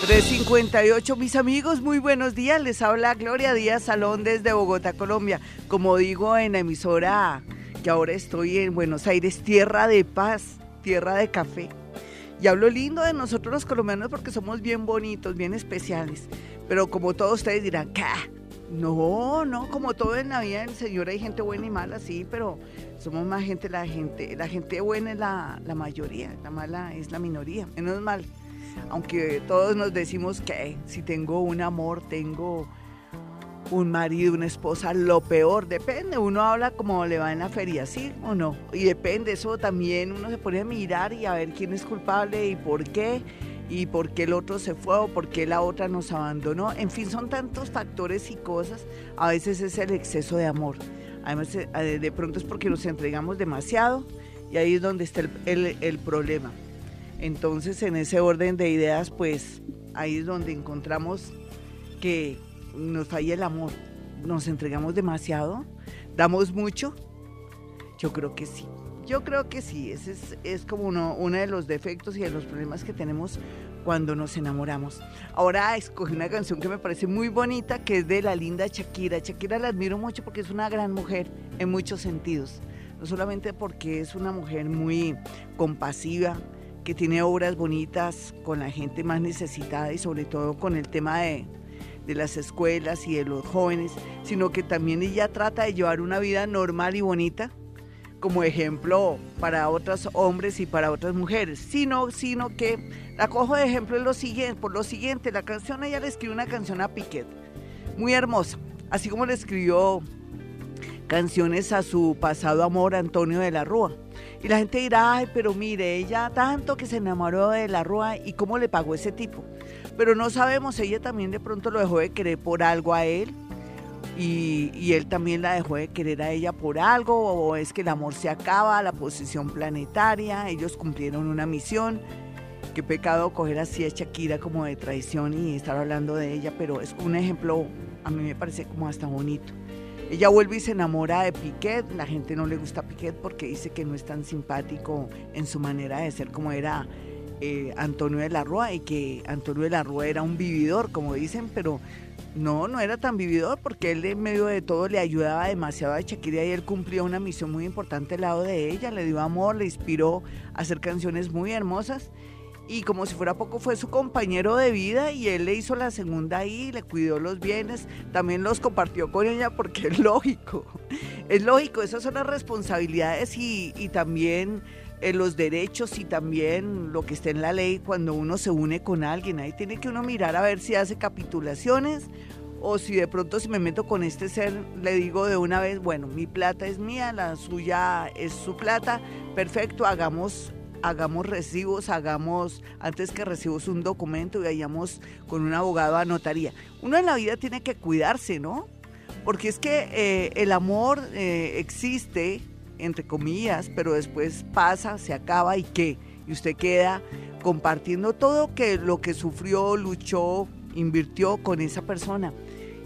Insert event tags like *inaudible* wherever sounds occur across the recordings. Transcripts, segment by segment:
358, mis amigos, muy buenos días. Les habla Gloria Díaz Salón desde Bogotá, Colombia. Como digo en la emisora que ahora estoy en Buenos Aires, tierra de paz, tierra de café. Y hablo lindo de nosotros los colombianos porque somos bien bonitos, bien especiales. Pero como todos ustedes dirán, ¿qué? No, no, como todo en la vida Señor hay gente buena y mala, sí, pero somos más gente, la gente, la gente buena es la, la mayoría, la mala es la minoría, menos mal aunque todos nos decimos que si tengo un amor, tengo un marido, una esposa, lo peor, depende, uno habla como le va en la feria, ¿sí o no? Y depende, eso también uno se pone a mirar y a ver quién es culpable y por qué, y por qué el otro se fue o por qué la otra nos abandonó. En fin, son tantos factores y cosas, a veces es el exceso de amor. Además, eh, de pronto es porque nos entregamos demasiado y ahí es donde está el, el problema. Entonces, en ese orden de ideas, pues ahí es donde encontramos que nos falla el amor. Nos entregamos demasiado, damos mucho. Yo creo que sí. Yo creo que sí, ese es, como uno, uno, de los defectos y de los problemas que tenemos cuando nos enamoramos. Ahora escogí una canción que me parece muy bonita, que es de la linda Shakira. Shakira la admiro mucho porque es una gran mujer en muchos sentidos. No solamente porque es una mujer muy compasiva, que tiene obras bonitas con la gente más necesitada y sobre todo con el tema de, las escuelas y de los jóvenes, sino que también ella trata de llevar una vida normal y bonita como ejemplo para otros hombres y para otras mujeres, sino, sino que la cojo de ejemplo lo siguiente, por lo siguiente, la canción ella le escribió una canción a Piquet, muy hermosa, así como le escribió canciones a su pasado amor Antonio de la Rúa. Y la gente dirá, ay, pero mire, ella tanto que se enamoró de la Rúa y cómo le pagó ese tipo. Pero no sabemos, ella también de pronto lo dejó de querer por algo a él y, y, él también la dejó de querer a ella por algo, o es que el amor se acaba, la posición planetaria, ellos cumplieron una misión. Qué pecado coger así a Shakira como de traición y estar hablando de ella, pero es un ejemplo, a mí me parece como hasta bonito. Ella vuelve y se enamora de Piquet. La gente no le gusta Piquet porque dice que no es tan simpático en su manera de ser como era eh, Antonio de la Rúa y que Antonio de la Rúa era un vividor, como dicen, pero no, no era tan vividor porque él en medio de todo le ayudaba demasiado a Shakira y él cumplió una misión muy importante al lado de ella, le dio amor, le inspiró a hacer canciones muy hermosas y como si fuera poco fue su compañero de vida y él le hizo la segunda ahí, le cuidó los bienes, también los compartió con ella porque es lógico, es lógico, esas son las responsabilidades y, también eh, los derechos y también lo que está en la ley cuando uno se une con alguien, ahí tiene que uno mirar a ver si hace capitulaciones o si de pronto si me meto con este ser, le digo de una vez, bueno, mi plata es mía, la suya es su plata, perfecto, hagamos hagamos recibos, hagamos, antes que recibos un documento y vayamos con un abogado a notaría. Uno en la vida tiene que cuidarse, ¿no? Porque es que eh, el amor eh, existe, entre comillas, pero después pasa, se acaba y qué. Y usted queda compartiendo todo que, lo que sufrió, luchó, invirtió con esa persona.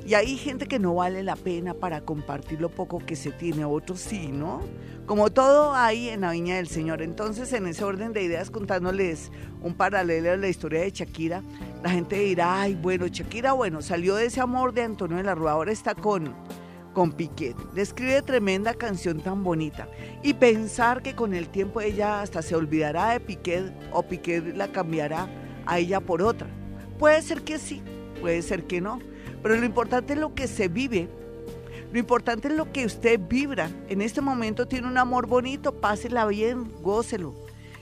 Y hay gente que no vale la pena para compartir lo poco que se tiene, otros sí, ¿no? Como todo hay en la Viña del Señor. Entonces, en ese orden de ideas, contándoles un paralelo a la historia de Shakira, la gente dirá, ay, bueno, Shakira, bueno, salió de ese amor de Antonio de la Rúa, ahora está con, con Piquet. Le escribe tremenda canción tan bonita. Y pensar que con el tiempo ella hasta se olvidará de Piquet o Piquet la cambiará a ella por otra. Puede ser que sí, puede ser que no pero lo importante es lo que se vive. Lo importante es lo que usted vibra. En este momento tiene un amor bonito, pásela bien, gócelo.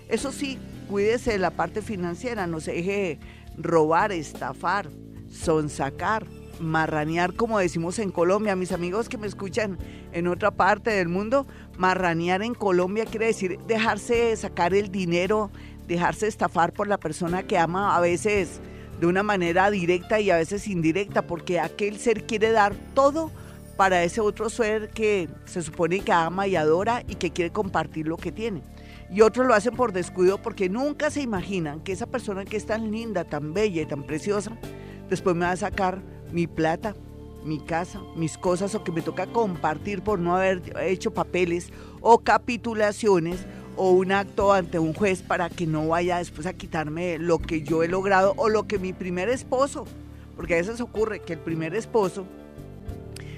Eso sí, cuídese de la parte financiera, no se deje robar, estafar, sonsacar, marranear, como decimos en Colombia. Mis amigos que me escuchan en otra parte del mundo, marranear en Colombia quiere decir dejarse sacar el dinero, dejarse estafar por la persona que ama a veces de una manera directa y a veces indirecta, porque aquel ser quiere dar todo para ese otro ser que se supone que ama y adora y que quiere compartir lo que tiene. Y otros lo hacen por descuido porque nunca se imaginan que esa persona que es tan linda, tan bella y tan preciosa, después me va a sacar mi plata, mi casa, mis cosas o que me toca compartir por no haber hecho papeles o capitulaciones o un acto ante un juez para que no vaya después a quitarme lo que yo he logrado o lo que mi primer esposo, porque a veces ocurre que el primer esposo,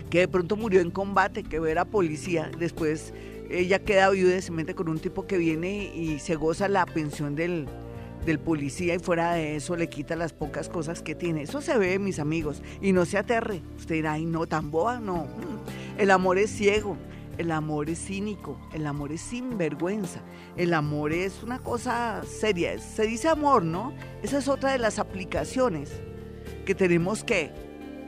que de pronto murió en combate, que era policía, después ella queda viuda y se mete con un tipo que viene y se goza la pensión del, del policía y fuera de eso le quita las pocas cosas que tiene. Eso se ve, mis amigos, y no se aterre. Usted dirá, ay, no, tan boa, no. El amor es ciego, el amor es cínico, el amor es sinvergüenza, el amor es una cosa seria. Se dice amor, ¿no? Esa es otra de las aplicaciones que tenemos que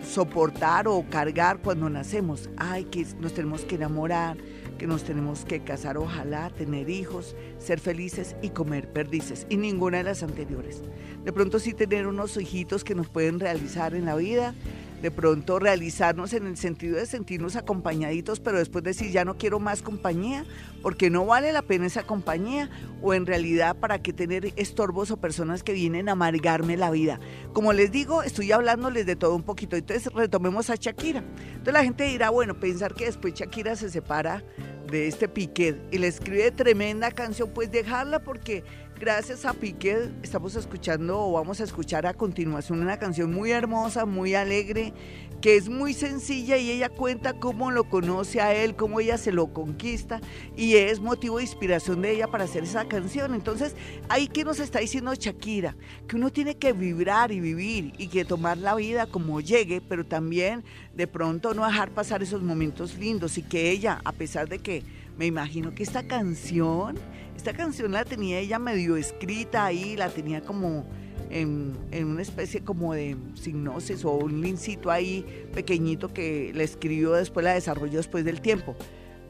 soportar o cargar cuando nacemos. Ay, que nos tenemos que enamorar, que nos tenemos que casar, ojalá, tener hijos, ser felices y comer perdices. Y ninguna de las anteriores. De pronto sí tener unos hijitos que nos pueden realizar en la vida, de pronto realizarnos en el sentido de sentirnos acompañaditos, pero después decir ya no quiero más compañía, porque no vale la pena esa compañía, o en realidad para qué tener estorbos o personas que vienen a amargarme la vida. Como les digo, estoy hablándoles de todo un poquito, entonces retomemos a Shakira. Entonces la gente dirá, bueno, pensar que después Shakira se separa de este Piquet y le escribe tremenda canción, pues dejarla porque gracias a Piquet estamos escuchando o vamos a escuchar a continuación una canción muy hermosa, muy alegre, que es muy sencilla y ella cuenta cómo lo conoce a él, cómo ella se lo conquista y es motivo de inspiración de ella para hacer esa canción. Entonces, ahí que nos está diciendo Shakira, que uno tiene que vibrar y vivir y que tomar la vida como llegue, pero también de pronto no dejar pasar esos momentos lindos y que ella, a pesar de que me imagino que esta canción esta canción la tenía ella medio escrita ahí, la tenía como en, una especie como de signosis o un lincito ahí pequeñito que la escribió después, la desarrolló después del tiempo.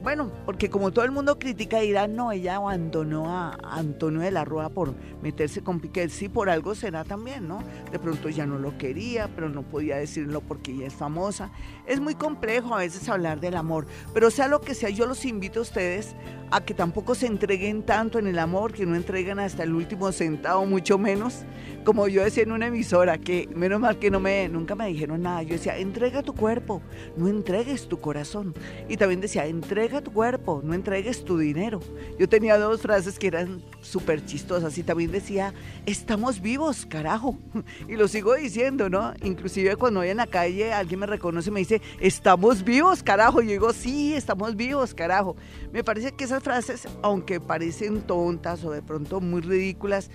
Bueno, porque como todo el mundo critica, dirá, no, ella abandonó a Antonio de la Rúa por meterse con Piquet. Sí, por algo será también, ¿no? De pronto ya no lo quería, pero no podía decirlo porque ella es famosa. Es muy complejo a veces hablar del amor, pero sea lo que sea, yo los invito a ustedes a que tampoco se entreguen tanto en el amor, que no entreguen hasta el último centavo, mucho menos. Como yo decía en una emisora, que menos mal que no me, nunca me dijeron nada. Yo decía, entrega tu cuerpo, no entregues tu corazón. Y también decía, entrega tu cuerpo, no entregues tu dinero. Yo tenía dos frases que eran súper chistosas y también decía, estamos vivos, carajo. *laughs* Y lo sigo diciendo, ¿no? Inclusive cuando voy en la calle, alguien me reconoce y me dice, estamos vivos, carajo. Y yo digo, sí, estamos vivos, carajo. Me parece que esas frases, aunque parecen tontas o de pronto muy ridículas,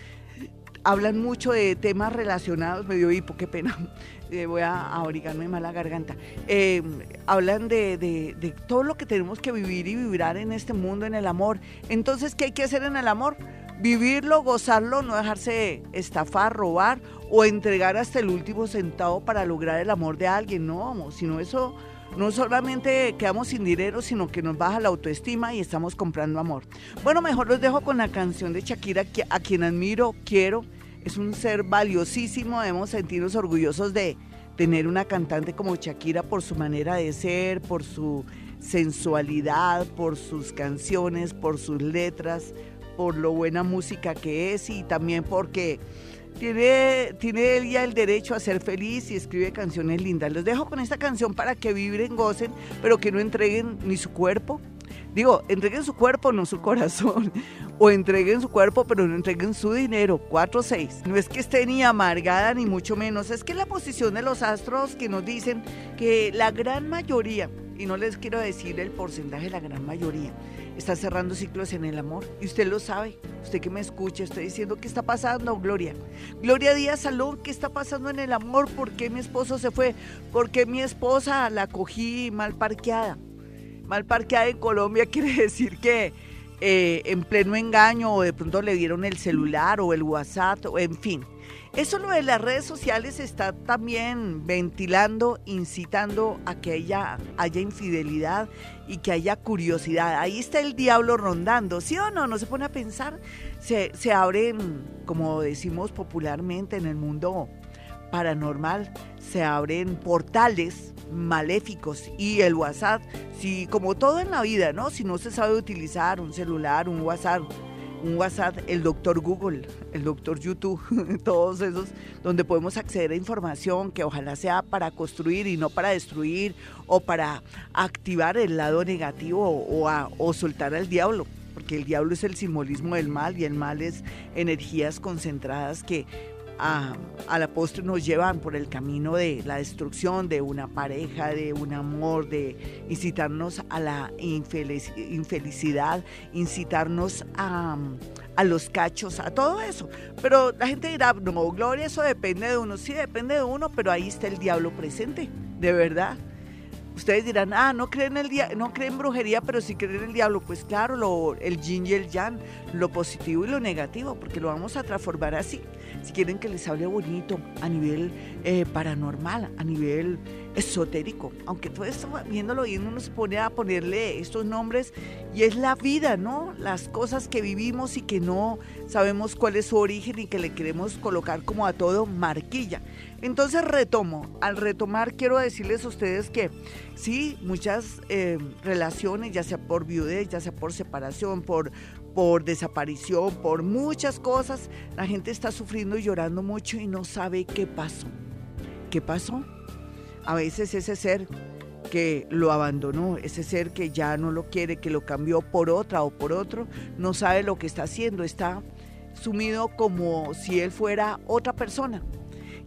hablan mucho de temas relacionados, me dio hipo, qué pena, *laughs* eh, voy a abrigarme más la garganta. Eh, hablan de, de, todo lo que tenemos que vivir y vibrar en este mundo, en el amor. Entonces, ¿qué hay que hacer en el amor? Vivirlo, gozarlo, no dejarse estafar, robar o entregar hasta el último centavo para lograr el amor de alguien, no, sino eso no solamente quedamos sin dinero, sino que nos baja la autoestima y estamos comprando amor. Bueno, mejor los dejo con la canción de Shakira, a quien admiro, quiero. Es un ser valiosísimo, debemos sentirnos orgullosos de tener una cantante como Shakira por su manera de ser, por su sensualidad, por sus canciones, por sus letras, por lo buena música que es y también porque tiene, tiene él ya el derecho a ser feliz y escribe canciones lindas. Los dejo con esta canción para que vibren, gocen, pero que no entreguen ni su cuerpo. Digo, entreguen su cuerpo, no su *laughs* corazón. O entreguen su cuerpo, pero no entreguen su dinero. 4-6. No es que esté ni amargada, ni mucho menos. Es que la posición de los astros que nos dicen que la gran mayoría, y no les quiero decir el porcentaje, la gran mayoría, está cerrando ciclos en el amor. Y usted lo sabe, usted que me escucha, estoy diciendo, ¿qué está pasando, Gloria? Gloria Díaz Salón, ¿qué está pasando en el amor? ¿Por qué mi esposo se fue? ¿Por qué mi esposa la cogí mal parqueada? Mal parqueada en Colombia *laughs* quiere decir que eh, en pleno engaño o de pronto le dieron el celular o el WhatsApp, o en fin eso lo de las redes sociales está también ventilando, incitando a que haya, haya infidelidad y que haya curiosidad. Ahí está el diablo rondando, ¿sí o no? No se pone a pensar. Se, se abren, como decimos popularmente en el mundo paranormal, se abren portales maléficos y el WhatsApp, si como todo en la vida, ¿no? Si no se sabe utilizar un celular, un WhatsApp, un WhatsApp, el doctor Google, el doctor YouTube, *laughs* todos esos, donde podemos acceder a información que ojalá sea para construir y no para destruir o para activar el lado negativo o, a, o soltar al diablo. porque el diablo es el simbolismo del mal y el mal es energías concentradas que a, a, la postre nos llevan por el camino de la destrucción de una pareja, de un amor, de incitarnos a la infelicidad, incitarnos a, a los cachos, a todo eso. Pero la gente dirá, no, Gloria, eso depende de uno. Sí, depende de uno, pero ahí está el diablo presente, de verdad. Ustedes dirán, ah, no creen, el dia no creen brujería, pero sí creen el diablo. Pues claro, lo, el yin y el yang, lo positivo y lo negativo, porque lo vamos a transformar así. Si quieren que les hable bonito a nivel eh, paranormal, a nivel esotérico, aunque todo esto viéndolo bien uno se pone a ponerle estos nombres y es la vida, ¿no? Las cosas que vivimos y que no sabemos cuál es su origen y que le queremos colocar como a todo marquilla. Entonces retomo, al retomar quiero decirles a ustedes que sí, muchas eh, relaciones, ya sea por viudez, ya sea por separación, por, por desaparición, por muchas cosas, la gente está sufriendo y llorando mucho y no sabe qué pasó. ¿Qué pasó? A veces ese ser que lo abandonó, ese ser que ya no lo quiere, que lo cambió por otra o por otro, no sabe lo que está haciendo, está sumido como si él fuera otra persona.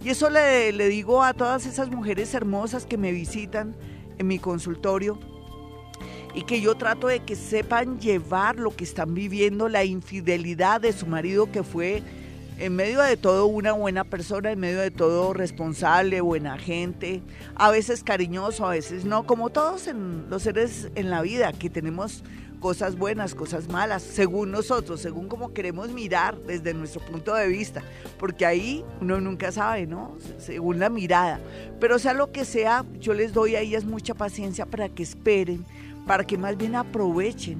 Y eso le, le digo a todas esas mujeres hermosas que me visitan en mi consultorio y que yo trato de que sepan llevar lo que están viviendo, la infidelidad de su marido que fue en medio de todo una buena persona, en medio de todo responsable, buena gente, a veces cariñoso, a veces no, como todos los seres en la vida, que tenemos cosas buenas, cosas malas, según nosotros, según como queremos mirar desde nuestro punto de vista, porque ahí uno nunca sabe, ¿no? Según la mirada. Pero sea lo que sea, yo les doy a ellas mucha paciencia para que esperen, para que más bien aprovechen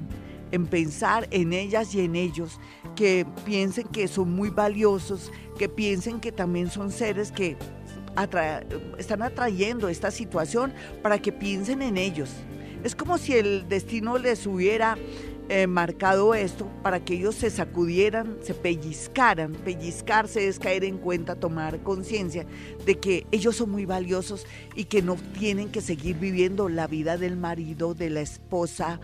en pensar en ellas y en ellos, que piensen que son muy valiosos, que piensen que también son seres que están atrayendo esta situación para que piensen en ellos. Es como si el destino les hubiera eh, marcado esto para que ellos se sacudieran, se pellizcaran. Pellizcarse es caer en cuenta, tomar conciencia de que ellos son muy valiosos y que no tienen que seguir viviendo la vida del marido, de la esposa,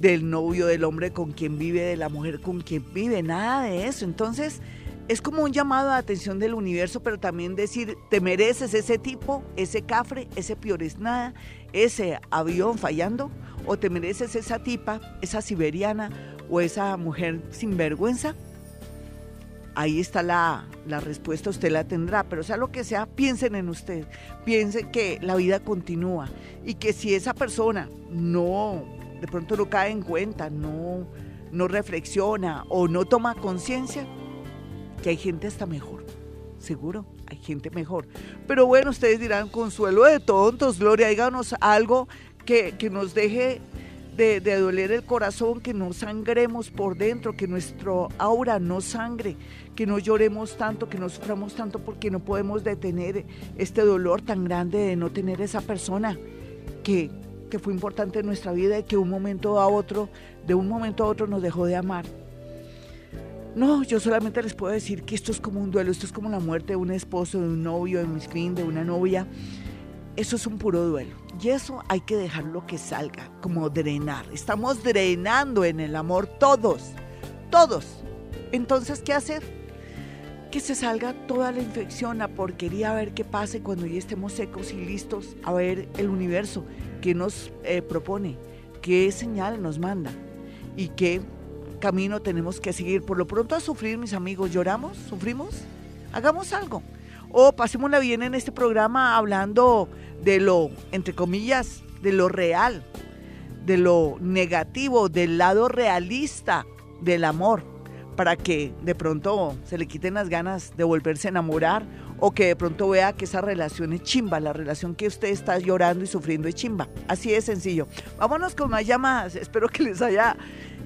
del novio, del hombre con quien vive, de la mujer con quien vive, nada de eso. Entonces, es como un llamado de atención del universo, pero también decir, te mereces ese tipo, ese cafre, ese nada, ese avión fallando, o te mereces esa tipa, esa siberiana o esa mujer sin vergüenza. Ahí está la, la respuesta, usted la tendrá, pero sea lo que sea, piensen en usted, piensen que la vida continúa y que si esa persona no de pronto no cae en cuenta, no, no reflexiona o no toma conciencia que hay gente hasta mejor. Seguro, hay gente mejor. Pero bueno, ustedes dirán, consuelo de tontos, Gloria, díganos algo que, nos deje de, de, doler el corazón, que no sangremos por dentro, que nuestro aura no sangre, que no lloremos tanto, que no suframos tanto porque no podemos detener este dolor tan grande de no tener esa persona que, que fue importante en nuestra vida y que un momento a otro, de un momento a otro nos dejó de amar. No, yo solamente les puedo decir que esto es como un duelo, esto es como la muerte de un esposo, de un novio, de un fin, de una novia. Eso es un puro duelo. Y eso hay que dejarlo que salga, como drenar. Estamos drenando en el amor todos, todos. Entonces, ¿qué hacer? Que se salga toda la infección, la porquería, a ver qué pase cuando ya estemos secos y listos a ver el universo, qué nos eh, propone, qué señal nos manda y qué camino tenemos que seguir. Por lo pronto a sufrir, mis amigos, ¿lloramos? ¿Sufrimos? Hagamos algo. O pasémosla bien en este programa hablando de lo, entre comillas, de lo real, de lo negativo, del lado realista del amor, para que de pronto se le quiten las ganas de volverse a enamorar o que de pronto vea que esa relación es chimba, la relación que usted está llorando y sufriendo es chimba. Así de sencillo. Vámonos con más llamadas. Espero que les haya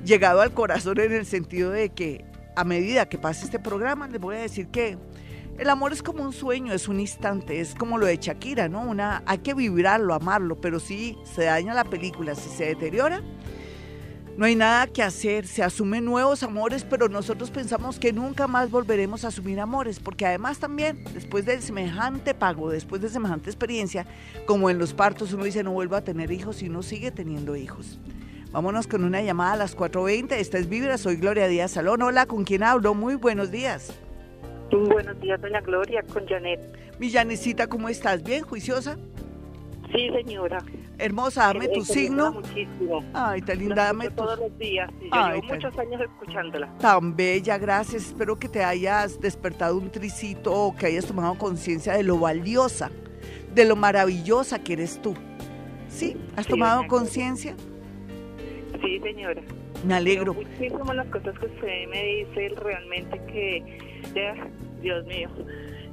llegado al corazón en el sentido de que a medida que pase este programa les voy a decir que el amor es como un sueño, es un instante, es como lo de Shakira, ¿no? Una, hay que vibrarlo, amarlo, pero si se daña la película, si se deteriora, no hay nada que hacer, se asumen nuevos amores, pero nosotros pensamos que nunca más volveremos a asumir amores, porque además también, después de semejante pago, después de semejante experiencia, como en los partos uno dice no vuelvo a tener hijos y uno sigue teniendo hijos. Vámonos con una llamada a las 4.20. Esta es Vibra, soy Gloria Díaz Salón. Hola, ¿con quién hablo? Muy buenos días. Buenos días, doña Gloria, con Janet. Mi Janecita, ¿cómo estás? ¿Bien, juiciosa? Sí, señora. Hermosa, dame tu signo. Muchísimo. Ay, tan linda, dame tu... todos los días. Y yo llevo muchos años escuchándola. Tan bella, gracias. Espero que te hayas despertado un tricito o que hayas tomado conciencia de lo valiosa, de lo maravillosa que eres tú. ¿Sí? ¿Has tomado conciencia? Sí, señora. Me alegro. Muchísimas las cosas que usted me dice realmente que, Dios mío,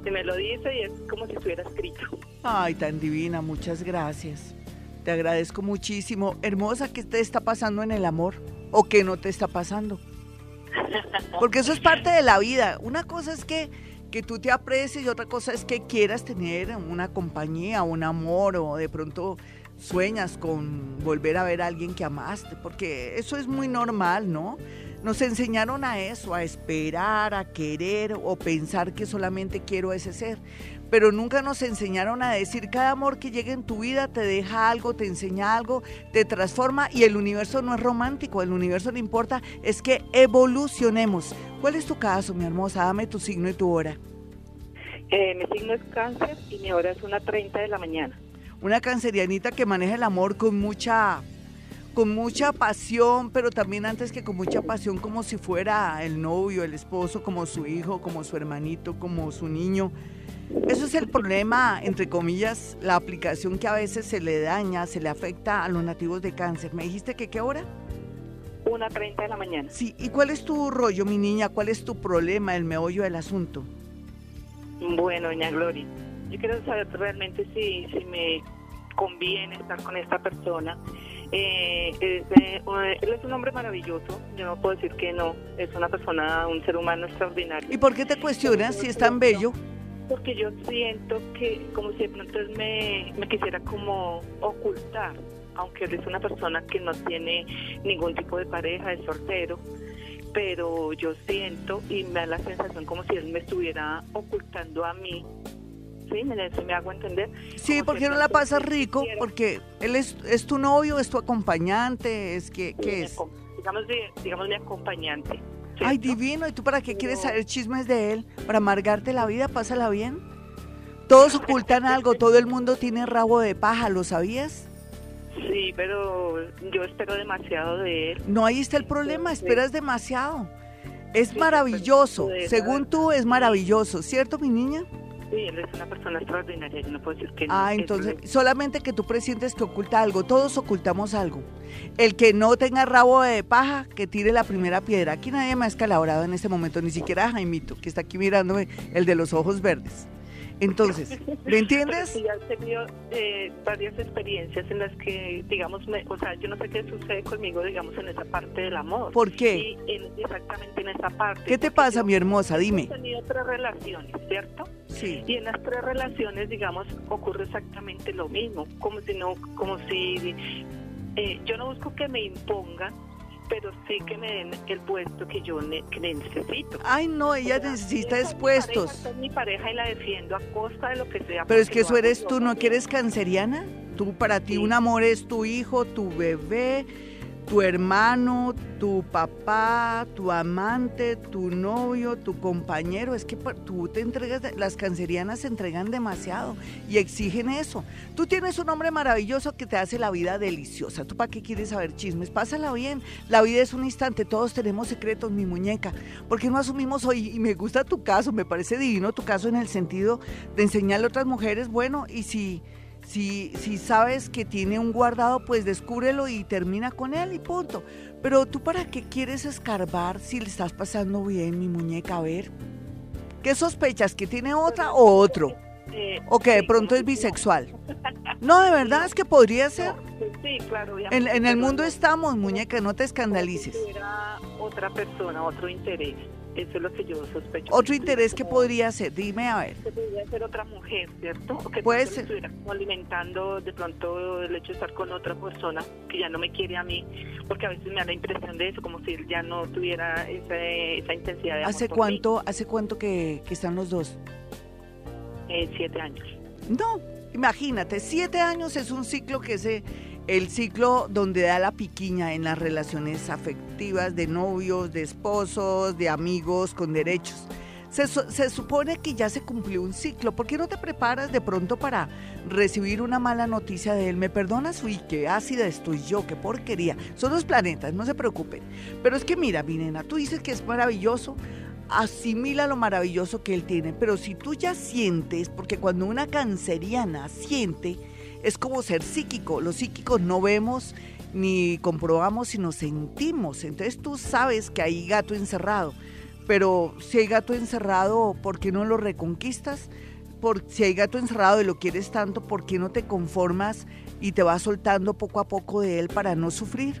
se me lo dice y es como si estuviera escrito. Ay, tan divina, muchas gracias. Te agradezco muchísimo. Hermosa, ¿qué te está pasando en el amor? ¿O qué no te está pasando? Porque eso es parte de la vida. Una cosa es que, que tú te aprecies y otra cosa es que quieras tener una compañía, un amor o de pronto sueñas con volver a ver a alguien que amaste, porque eso es muy normal, ¿no? Nos enseñaron a eso, a esperar, a querer o pensar que solamente quiero ese ser. Pero nunca nos enseñaron a decir, cada amor que llega en tu vida te deja algo, te enseña algo, te transforma y el universo no es romántico, el universo le importa es que evolucionemos. ¿Cuál es tu caso, mi hermosa? Dame tu signo y tu hora. Eh, mi signo es cáncer y mi hora es una 30 de la mañana una cancerianita que maneja el amor con mucha con mucha pasión, pero también antes que con mucha pasión como si fuera el novio, el esposo, como su hijo, como su hermanito, como su niño. Eso es el problema, entre comillas, la aplicación que a veces se le daña, se le afecta a los nativos de cáncer. ¿Me dijiste que qué hora? Una treinta de la mañana. Sí, ¿y cuál es tu rollo, mi niña? ¿Cuál es tu problema, el meollo del asunto? Bueno, doña Gloria, yo quiero saber realmente si, si me conviene estar con esta persona. Eh, es, eh, él es un hombre maravilloso, yo no puedo decir que no, es una persona, un ser humano extraordinario. ¿Y por qué te cuestionas si es tan bello? Porque yo siento que como si de pronto me, me quisiera como ocultar, aunque él es una persona que no tiene ningún tipo de pareja, es soltero, pero yo siento y me da la sensación como si él me estuviera ocultando a mí ¿sí? ¿Me, me hago entender? Sí, porque no la pasas rico, porque él es, es tu novio, es tu acompañante, es que, ¿qué es? Digamos, digamos mi acompañante. Ay, divino, ¿y tú para qué quieres saber chismes de él? ¿Para amargarte la vida? Pásala bien. Todos ocultan algo, todo el mundo tiene rabo de paja, ¿lo sabías? Sí, pero yo espero demasiado de él. No, ahí está el problema, esperas demasiado. Es maravilloso, según tú es maravilloso, ¿cierto, mi niña? Sí, él es una persona extraordinaria, yo no puedo decir que no. Ah, entonces, solamente que tú presientes que oculta algo, todos ocultamos algo. El que no tenga rabo de paja, que tire la primera piedra. Aquí nadie me ha escalabrado en este momento, ni siquiera Jaimito, que está aquí mirándome, el de los ojos verdes. Entonces, ¿me entiendes? Sí, has tenido eh, varias experiencias en las que, digamos, o sea, yo no sé qué sucede conmigo, digamos, en esa parte del amor. ¿Por qué? exactamente en esa parte. ¿Qué te pasa, mi hermosa? Dime. He tenido tres relaciones, ¿cierto? Sí. Y en las tres relaciones, digamos, ocurre exactamente lo mismo, como si no, como si eh, yo no busco que me impongan, pero sí que me den el puesto que yo necesito. Ay, no, ella necesita puestos. Mi pareja, y la defiendo a costa de lo que sea. Pero es que eso eres tú, ¿no quieres canceriana? Tú, para ti un amor es tu hijo, tu bebé, tu hermano, tu papá, tu amante, tu novio, tu compañero. Es que tú te entregas, las cancerianas se entregan demasiado y exigen eso. Tú tienes un hombre maravilloso que te hace la vida deliciosa. ¿Tú para qué quieres saber chismes? Pásala bien. La vida es un instante, todos tenemos secretos, mi muñeca. ¿Por qué no asumimos hoy? Y me gusta tu caso, me parece divino tu caso en el sentido de enseñarle a otras mujeres, bueno, y si si, si sabes que tiene un guardado, pues descúbrelo y termina con él y punto. Pero tú para qué quieres escarbar si le estás pasando bien, mi muñeca, a ver. ¿Qué sospechas? ¿Que tiene otra o otro? Eh, o que de pronto es bisexual. No, de verdad es que podría ser. Sí, claro. En, en el mundo estamos, muñeca, no te escandalices. Otra persona, otro interés. Eso es lo que yo sospecho. Otro interés que podría ser, dime a ver. Que podría ser otra mujer, ¿cierto? que puede ser. estuviera alimentando de pronto el hecho de estar con otra persona que ya no me quiere a mí, porque a veces me da la impresión de eso, como si él ya no tuviera esa, intensidad de amor ¿Hace cuánto, ¿Hace cuánto que, que están los dos? Eh, siete años. No, imagínate, siete años es un ciclo que se el ciclo donde da la piquiña en las relaciones afectivas de novios, de esposos, de amigos con derechos. Se, se, supone que ya se cumplió un ciclo. ¿Por qué no te preparas de pronto para recibir una mala noticia de él? ¿Me perdonas? Uy, qué ácida estoy yo, qué porquería. Son los planetas, no se preocupen. Pero es que mira, mi nena, tú dices que es maravilloso. Asimila lo maravilloso que él tiene. Pero si tú ya sientes, porque cuando una canceriana siente, es como ser psíquico. Los psíquicos no vemos ni comprobamos, sino sentimos. Entonces tú sabes que hay gato encerrado pero si hay gato encerrado, ¿por qué no lo reconquistas? Por, si hay gato encerrado y lo quieres tanto, ¿por qué no te conformas y te vas soltando poco a poco de él para no sufrir?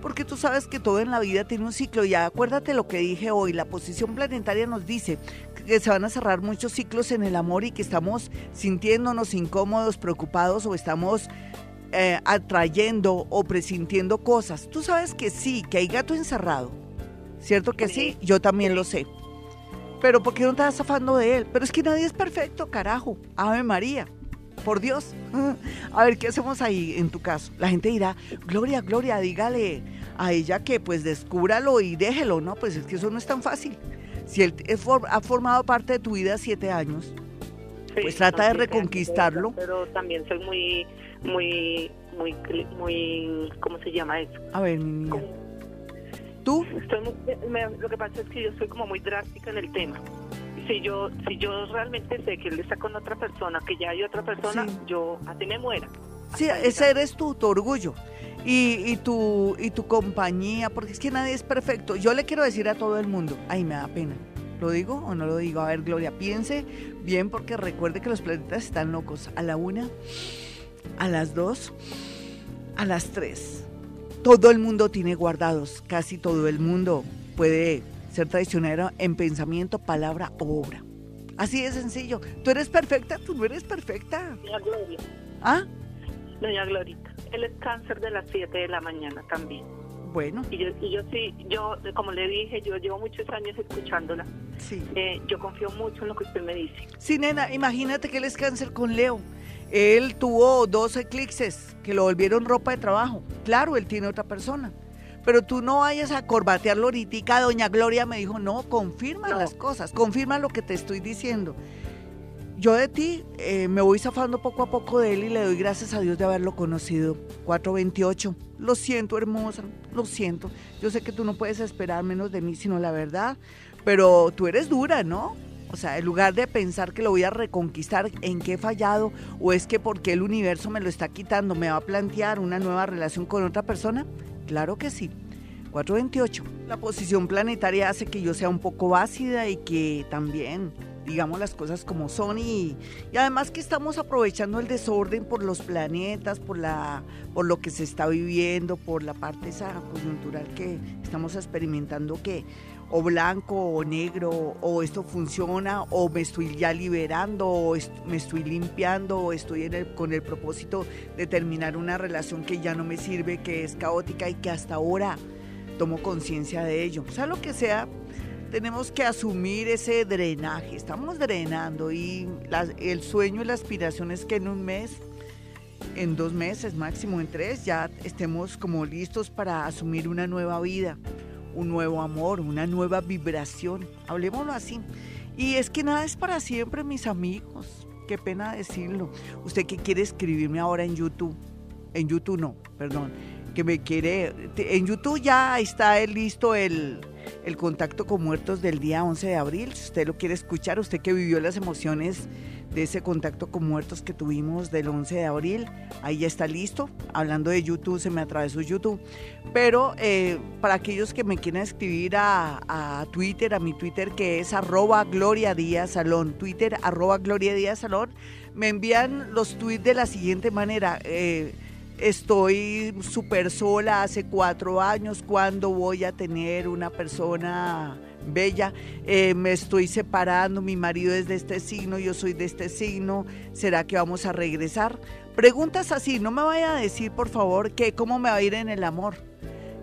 Porque tú sabes que todo en la vida tiene un ciclo y acuérdate lo que dije hoy, la posición planetaria nos dice que se van a cerrar muchos ciclos en el amor y que estamos sintiéndonos incómodos, preocupados o estamos eh, atrayendo o presintiendo cosas. Tú sabes que sí, que hay gato encerrado ¿Cierto que sí? Yo también lo sé. Pero ¿por qué no estás zafando de él? Pero es que nadie es perfecto, carajo. Ave María. Por Dios. *laughs* A ver, ¿qué hacemos ahí en tu caso? La gente dirá, Gloria, Gloria, dígale a ella que pues descúbralo y déjelo, ¿no? Pues es que eso no es tan fácil. Si él ha formado parte de tu vida siete años, pues trata de reconquistarlo. pero también soy muy, muy, muy, muy, ¿cómo se llama eso? A ver, mi niña. ¿Tú? lo que pasa es que yo soy como muy drástica en el tema. Si yo, si yo realmente sé que él está con otra persona, que ya hay otra persona, yo a ti me muera. Sí, ese eres tú, tu orgullo. Y, y, tu, y tu compañía, porque es que nadie es perfecto. Yo le quiero decir a todo el mundo, ay, me da pena. ¿Lo digo o no lo digo? A ver, Gloria, piense bien porque recuerde que los planetas están locos. A la una, a las dos, a las tres todo el mundo tiene guardados, casi todo el mundo puede ser traicionero en pensamiento, palabra o obra. Así de sencillo. Tú eres perfecta, tú no eres perfecta. ¿Ah? Doña Glorita. Él es cáncer de las 7 de la mañana también. Bueno. Y yo, y yo sí, yo, como le dije, yo llevo muchos años escuchándola. Sí. Eh, yo confío mucho en lo que usted me dice. Sí, nena, imagínate que él es cáncer con Leo. Él tuvo dos eclipses que lo volvieron ropa de trabajo. Claro, él tiene otra persona. Pero tú no vayas a corbatearlo ahorita. Doña Gloria me dijo, no, confirma las cosas, confirma lo que te estoy diciendo. Yo de ti eh, me voy zafando poco a poco de él y le doy gracias a Dios de haberlo conocido. 428. Lo siento, hermosa, lo siento. Yo sé que tú no puedes esperar menos de mí, sino la verdad. Pero tú eres dura, ¿no? O sea, en lugar de pensar que lo voy a reconquistar, en qué he fallado, o es que porque el universo me lo está quitando, me va a plantear una nueva relación con otra persona, claro que sí. 428. La posición planetaria hace que yo sea un poco ácida y que también digamos las cosas como son y, y, además que estamos aprovechando el desorden por los planetas, por la por lo que se está viviendo, por la parte esa coyuntural que estamos experimentando que o blanco o negro, o esto funciona, o me estoy ya liberando, o me estoy limpiando, o estoy con el propósito de terminar una relación que ya no me sirve, que es caótica y que hasta ahora tomo conciencia de ello. O sea, lo que sea, tenemos que asumir ese drenaje. Estamos drenando y el sueño y la aspiración es que en un mes en dos meses, máximo en tres, ya estemos como listos para asumir una nueva vida un nuevo amor, una nueva vibración, hablemoslo así. Y es que nada es para siempre, mis amigos. Qué pena decirlo. Usted que quiere escribirme ahora en YouTube, en YouTube no, perdón, que me quiere, en YouTube ya está listo el, el contacto con muertos del día 11 de abril. Si usted lo quiere escuchar, usted que vivió las emociones de ese contacto con muertos que tuvimos del 11 de abril. Ahí ya está listo. Hablando de YouTube, se me atravesó YouTube. Pero eh, para aquellos que me quieran escribir a, Twitter, a mi Twitter que es arroba Gloria Salón, Twitter arroba Gloria Salón, me envían los tweets de la siguiente manera. Eh, estoy súper sola hace cuatro años, ¿cuándo voy a tener una persona bella? Eh, me estoy separando, mi marido es de este signo, yo soy de este signo, ¿será que vamos a regresar? Preguntas así, no me vaya a decir por favor que cómo me va a ir en el amor,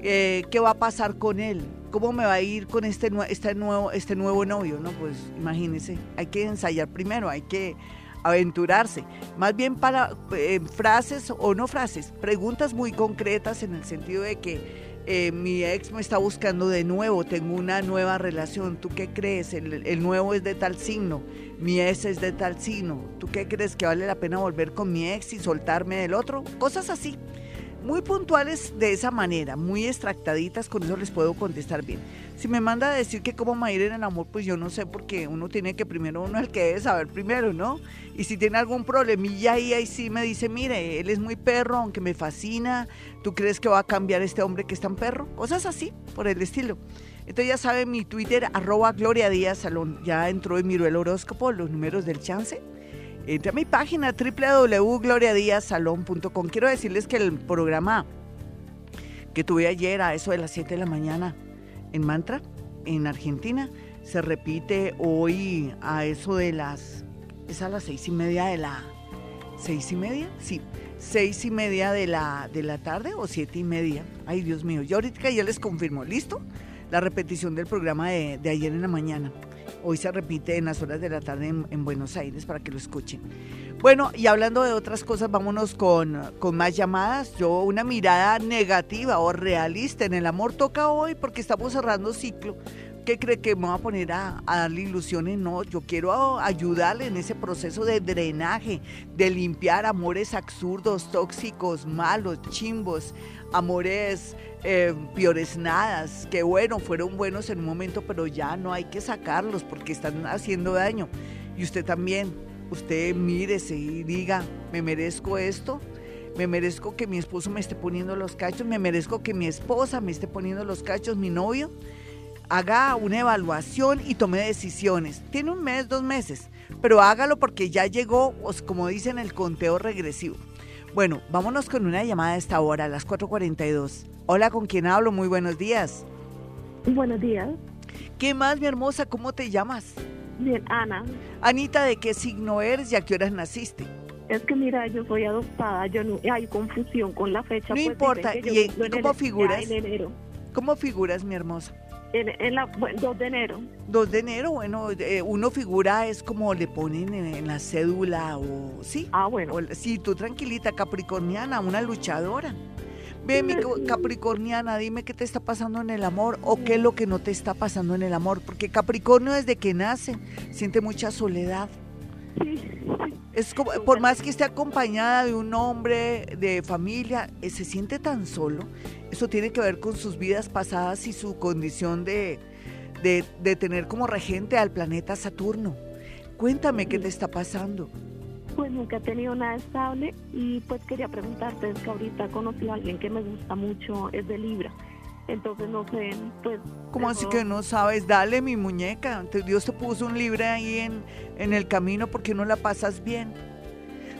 eh, qué va a pasar con él, cómo me va a ir con este, este, nuevo, este nuevo novio, ¿no? Pues imagínese, hay que ensayar primero, hay que aventurarse. Más bien para eh, frases o no frases, preguntas muy concretas en el sentido de que eh, mi ex me está buscando de nuevo, tengo una nueva relación, ¿tú qué crees? El, el, nuevo es de tal signo, mi ex es de tal signo, ¿tú qué crees que vale la pena volver con mi ex y soltarme del otro? Cosas así muy puntuales de esa manera, muy extractaditas, con eso les puedo contestar bien. Si me manda a decir que cómo me va a ir en el amor, pues yo no sé, porque uno tiene que primero, uno es el que debe saber primero, ¿no? Y si tiene algún problemilla ahí, ahí sí me dice, mire, él es muy perro, aunque me fascina, ¿tú crees que va a cambiar este hombre que es tan perro? Cosas así, por el estilo. Entonces ya sabe mi Twitter, arroba Gloria Díaz Salón, ya entró en mi el horóscopo, los números del chance entre a mi página www.gloriadiasalón.com. Quiero decirles que el programa que tuve ayer a eso de las 7 de la mañana en Mantra, en Argentina, se repite hoy a eso de las... Es a las seis y media de la... ¿Seis y media? Sí, seis y media de la, de la tarde o siete y media. Ay, Dios mío, yo ahorita ya les confirmo, ¿listo? La repetición del programa de, de ayer en la mañana. Hoy se repite en las horas de la tarde en, Buenos Aires para que lo escuchen. Bueno, y hablando de otras cosas, vámonos con, con más llamadas. Yo, una mirada negativa o realista en el amor toca hoy porque estamos cerrando ciclo. ¿Qué cree que me va a poner a, a, darle ilusiones? No, yo quiero ayudarle en ese proceso de drenaje, de limpiar amores absurdos, tóxicos, malos, chimbos, amores eh, nadas, que bueno, fueron buenos en un momento, pero ya no hay que sacarlos porque están haciendo daño. Y usted también, usted mírese y diga, me merezco esto, me merezco que mi esposo me esté poniendo los cachos, me merezco que mi esposa me esté poniendo los cachos, mi novio. Haga una evaluación y tome decisiones. Tiene un mes, dos meses, pero hágalo porque ya llegó, como dicen, el conteo regresivo. Bueno, vámonos con una llamada a esta hora, a las 4.42. Hola, ¿con quién hablo? Muy buenos días. Buenos días. ¿Qué más, mi hermosa? ¿Cómo te llamas? Bien, Ana. Anita, ¿de qué signo eres y a qué horas naciste? Es que mira, yo soy adoptada, yo no, hay confusión con la fecha. No pues, importa, ¿y, cómo figuras? ¿Cómo figuras, mi hermosa? En, la, 2 de enero. 2 de enero, bueno, eh, uno figura es como le ponen en, la cédula o sí. Ah, bueno. sí, tú tranquilita, capricorniana, una luchadora. Ve, mi capricorniana, dime qué te está pasando en el amor o qué es lo que no te está pasando en el amor, porque Capricornio desde que nace siente mucha soledad. Es como, por más que esté acompañada de un hombre, de familia, eh, se siente tan solo. Eso tiene que ver con sus vidas pasadas y su condición de, de, tener como regente al planeta Saturno. Cuéntame qué te está pasando. Pues nunca he tenido nada estable y pues quería preguntarte, es que ahorita conocí a alguien que me gusta mucho, es de Libra. Entonces no sé, pues... ¿Cómo así que no sabes? Dale mi muñeca. Dios te puso un Libra ahí en, en el camino porque no la pasas bien.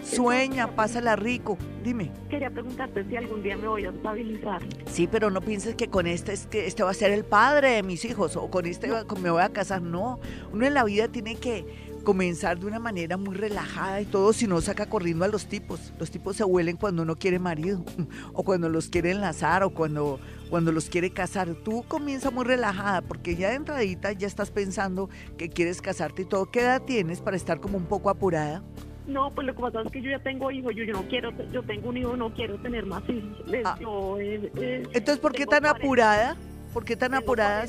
Sueña, pásala rico. Dime. Quería preguntarte si algún día me voy a estabilizar. Sí, pero no pienses que con este es que este va a ser el padre de mis hijos o con este me voy a casar. No, uno en la vida tiene que comenzar de una manera muy relajada y todo, si no saca corriendo a los tipos. Los tipos se huelen cuando uno quiere marido, *laughs* o cuando los quiere enlazar, o cuando, cuando los quiere casar. Tú comienza muy relajada, porque ya de entradita ya estás pensando que quieres casarte y todo. ¿Qué edad tienes para estar como un poco apurada? No, pues lo que pasa es que yo ya tengo hijos, yo, yo no quiero, yo tengo un hijo, no quiero tener más hijos. Ah. Entonces, ¿por qué tan apurada? ¿Por qué tan apurada?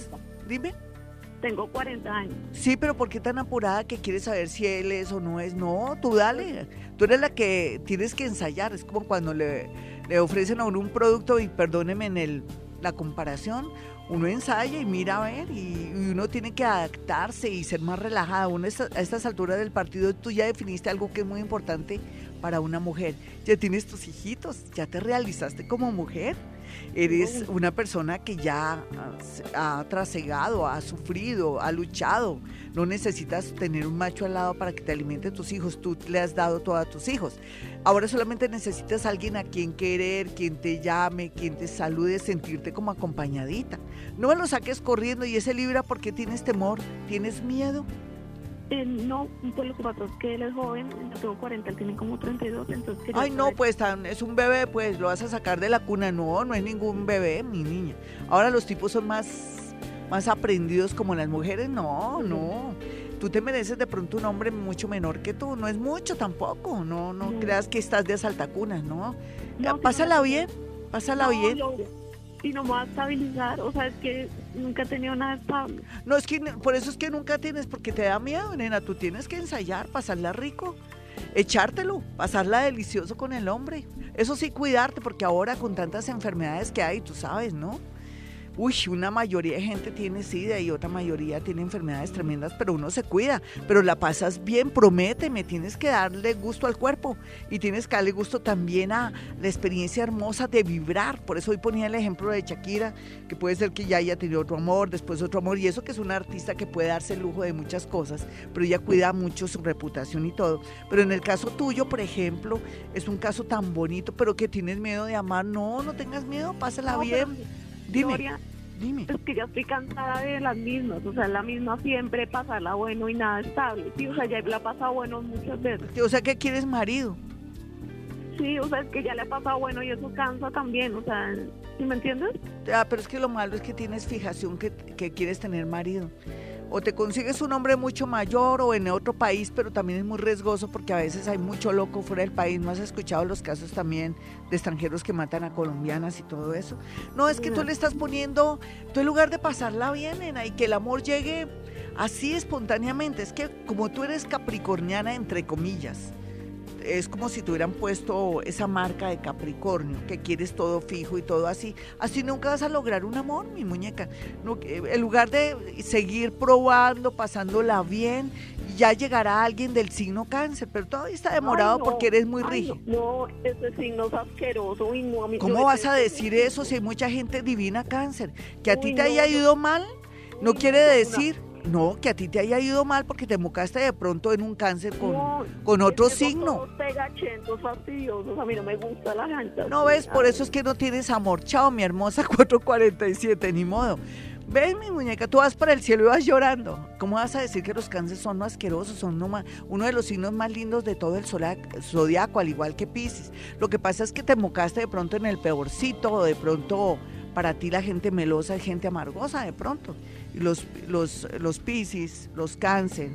Dime. Tengo 40 años. Sí, pero ¿por qué tan apurada que quieres saber si él es o no es? No, tú dale. Tú eres la que tienes que ensayar. Es como cuando le, le ofrecen a uno un producto y perdóneme en el, la comparación, uno ensaya y mira a ver y, uno tiene que adaptarse y ser más relajada. Uno a estas alturas del partido tú ya definiste algo que es muy importante para una mujer. Ya tienes tus hijitos, ya te realizaste como mujer. Eres una persona que ya ha trasegado, ha sufrido, ha luchado. No necesitas tener un macho al lado para que te alimente tus hijos. Tú le has dado todo a tus hijos. Ahora solamente necesitas alguien a quien querer, quien te llame, quien te salude, sentirte como acompañadita. No me lo saques corriendo y ese libra porque tienes temor, tienes miedo. Eh, no, pues lo que pasa es que él es joven, yo tengo 40, él tiene como 32, entonces... Ay, no, pues es un bebé, pues lo vas a sacar de la cuna. No, no es ningún bebé, mi niña. Ahora los tipos son más, más aprendidos como las mujeres, no, no. tú te mereces de pronto un hombre mucho menor que tú. No es mucho tampoco, no, no, creas que estás de asaltacunas, ¿no? no pásala bien, pásala bien. y no me va a estabilizar, o sea, es que nunca he tenido nada estable. No, es que por eso es que nunca tienes, porque te da miedo, nena, tú tienes que ensayar, pasarla rico echártelo, pasarla delicioso con el hombre. Eso sí, cuidarte, porque ahora con tantas enfermedades que hay, tú sabes, ¿no? Uy, una mayoría de gente tiene SIDA y otra mayoría tiene enfermedades tremendas, pero uno se cuida, pero la pasas bien, prométeme, tienes que darle gusto al cuerpo y tienes que darle gusto también a la experiencia hermosa de vibrar. Por eso hoy ponía el ejemplo de Shakira, que puede ser que ya haya tenido otro amor, después otro amor, y eso que es una artista que puede darse el lujo de muchas cosas, pero ella cuida mucho su reputación y todo. Pero en el caso tuyo, por ejemplo, es un caso tan bonito, pero que tienes miedo de amar, no, no tengas miedo, pásala bien. Dime. Dime. Es que ya estoy cansada de las mismas, o sea, la misma siempre pasarla bueno y nada estable. Sí, o sea, ya la pasa bueno muchas veces. O sea, que quieres marido? Sí, o sea, es que ya le ha pasado bueno y eso cansa también, o sea, ¿sí me entiendes? Ah, pero es que lo malo es que tienes fijación que, que quieres tener marido o te consigues un hombre mucho mayor o en otro país, pero también es muy riesgoso porque a veces hay mucho loco fuera del país. ¿No has escuchado los casos también de extranjeros que matan a colombianas y todo eso? No, es que tú le estás poniendo, tú en lugar de pasarla bien, y que el amor llegue así espontáneamente, es que como tú eres capricorniana, entre comillas, es como si tuvieran puesto esa marca de Capricornio, que quieres todo fijo y todo así. Así nunca vas a lograr un amor, mi muñeca. No, en lugar de seguir probando, pasándola bien, ya llegará alguien del signo cáncer, pero todavía está demorado porque eres muy rígido. No, ese signo es asqueroso. y no, ¿Cómo vas a decir eso si hay mucha gente divina cáncer? Que a ti te haya ido mal, no quiere decir no, que a ti te haya ido mal porque te mocaste de pronto en un cáncer con, con otro signo. fastidiosos, a mí no me gusta la gente. No ves, por eso es que no tienes amor. Chao, mi hermosa *laughs* 447, ni modo. Ves, mi muñeca, tú vas para el cielo y vas llorando. ¿Cómo vas a decir que los cánceres son asquerosos? Son uno de los signos más lindos de todo el zodiaco, al igual que Pisces. Lo que pasa es que te mocaste de pronto en el peorcito, o de pronto para ti la gente melosa es gente amargosa, de pronto los, los, los Piscis, los Cáncer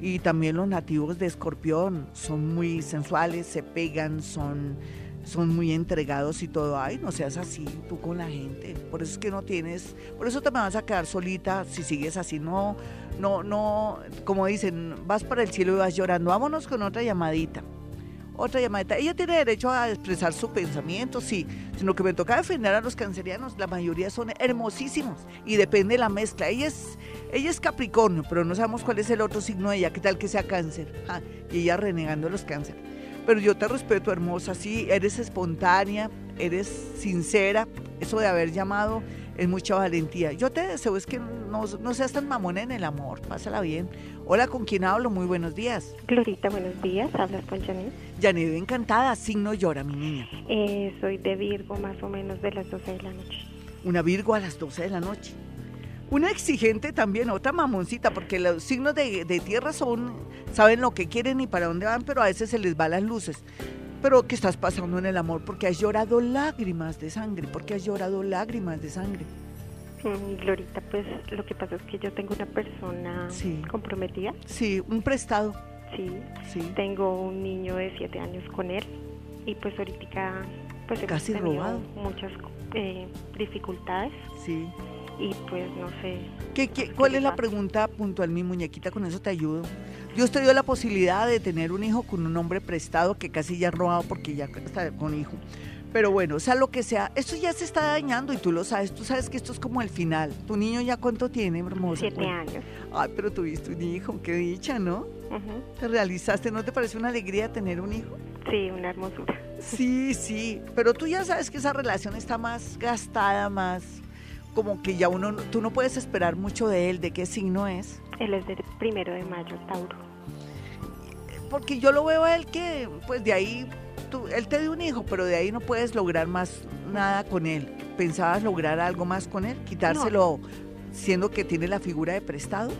y también los nativos de Escorpión son muy sensuales, se pegan, son, son muy entregados y todo. Ay, no seas así tú con la gente. Por eso es que no tienes, por eso te me vas a quedar solita si sigues así. No, no, no, como dicen, vas para el cielo y vas llorando. Vámonos con otra llamadita otra llamada. Ella tiene derecho a expresar su pensamiento, sí, sino que me toca defender a los cancerianos. La mayoría son hermosísimos y depende de la mezcla. Ella es, ella es Capricornio, pero no sabemos cuál es el otro signo de ella, qué tal que sea cáncer. y ella renegando los cáncer. Pero yo te respeto, hermosa, sí, eres espontánea, eres sincera. Eso de haber llamado es mucha valentía. Yo te deseo es que no, no seas tan mamona en el amor, pásala bien. Hola, ¿con quién hablo? Muy buenos días. Glorita, buenos días. Hablas con Janet. Janet, encantada. Signo llora, mi niña. Eh, soy de Virgo, más o menos de las 12 de la noche. Una Virgo a las 12 de la noche. Una exigente también, otra mamoncita, porque los signos de, de tierra son, saben lo que quieren y para dónde van, pero a veces se les va las luces. Pero ¿qué estás pasando en el amor? Porque has llorado lágrimas de sangre, porque has llorado lágrimas de sangre. Mm, Glorita, pues lo que pasa es que yo tengo una persona comprometida. Sí, un prestado. Sí, sí. Tengo un niño de siete años con él y pues ahorita pues Casi robado. muchas eh, dificultades. Sí. Y pues no sé. ¿Qué, cuál es la pregunta puntual, mi muñequita? Con eso te ayudo. Dios te dio la posibilidad de tener un hijo con un hombre prestado que casi ya ha robado porque ya está con hijo. Pero bueno, o sea, lo que sea, esto ya se está dañando y tú lo sabes. Tú sabes que esto es como el final. ¿Tu niño ya cuánto tiene, hermosa? Siete años. Ay, pero tuviste un hijo, qué dicha, ¿no? Te realizaste, ¿no te parece una alegría tener un hijo? Sí, una hermosura. Sí, sí, pero tú ya sabes que esa relación está más gastada, más como que ya uno, tú no puedes esperar mucho de él, ¿de qué signo es? Él es del primero de mayo, Tauro. Porque yo lo veo a él que, pues de ahí él te dio un hijo, pero de ahí no puedes lograr más nada con él. ¿Pensabas lograr algo más con él? ¿Quitárselo siendo que tiene la figura de prestado?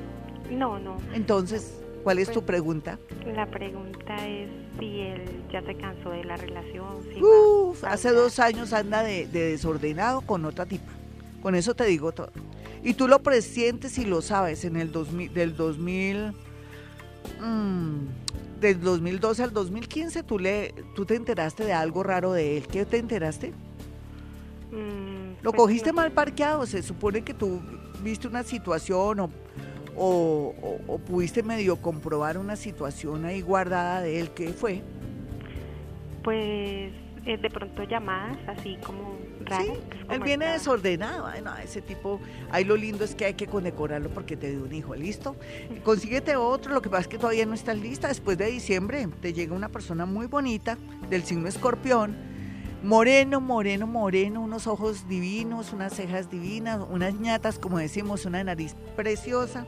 No, no. Entonces, ¿cuál es tu pues, pregunta? La pregunta es si él ya se cansó de la relación. Uf, hace dos años anda de, desordenado con otra tipa. Con eso te digo todo. Y tú lo presientes y lo sabes en el 2000, del 2000 mm, del 2012 al 2015 tú, le, tú te enteraste de algo raro de él. ¿Qué te enteraste? Mm, Lo pues, cogiste mal parqueado, se supone que tú viste una situación o, o, o- o pudiste medio comprobar una situación ahí guardada de él. ¿Qué fue? Pues eh, de pronto llamadas así como raras. Sí, pues, él viene desordenado. Ay, no, ese tipo, ahí lo lindo es que hay que condecorarlo porque te dio un hijo, ¿listo? Consíguete otro, lo que pasa es que todavía no estás lista. Después de diciembre te llega una persona muy bonita del signo escorpión, moreno, moreno, moreno, unos ojos divinos, unas cejas divinas, unas ñatas, como decimos, una nariz preciosa,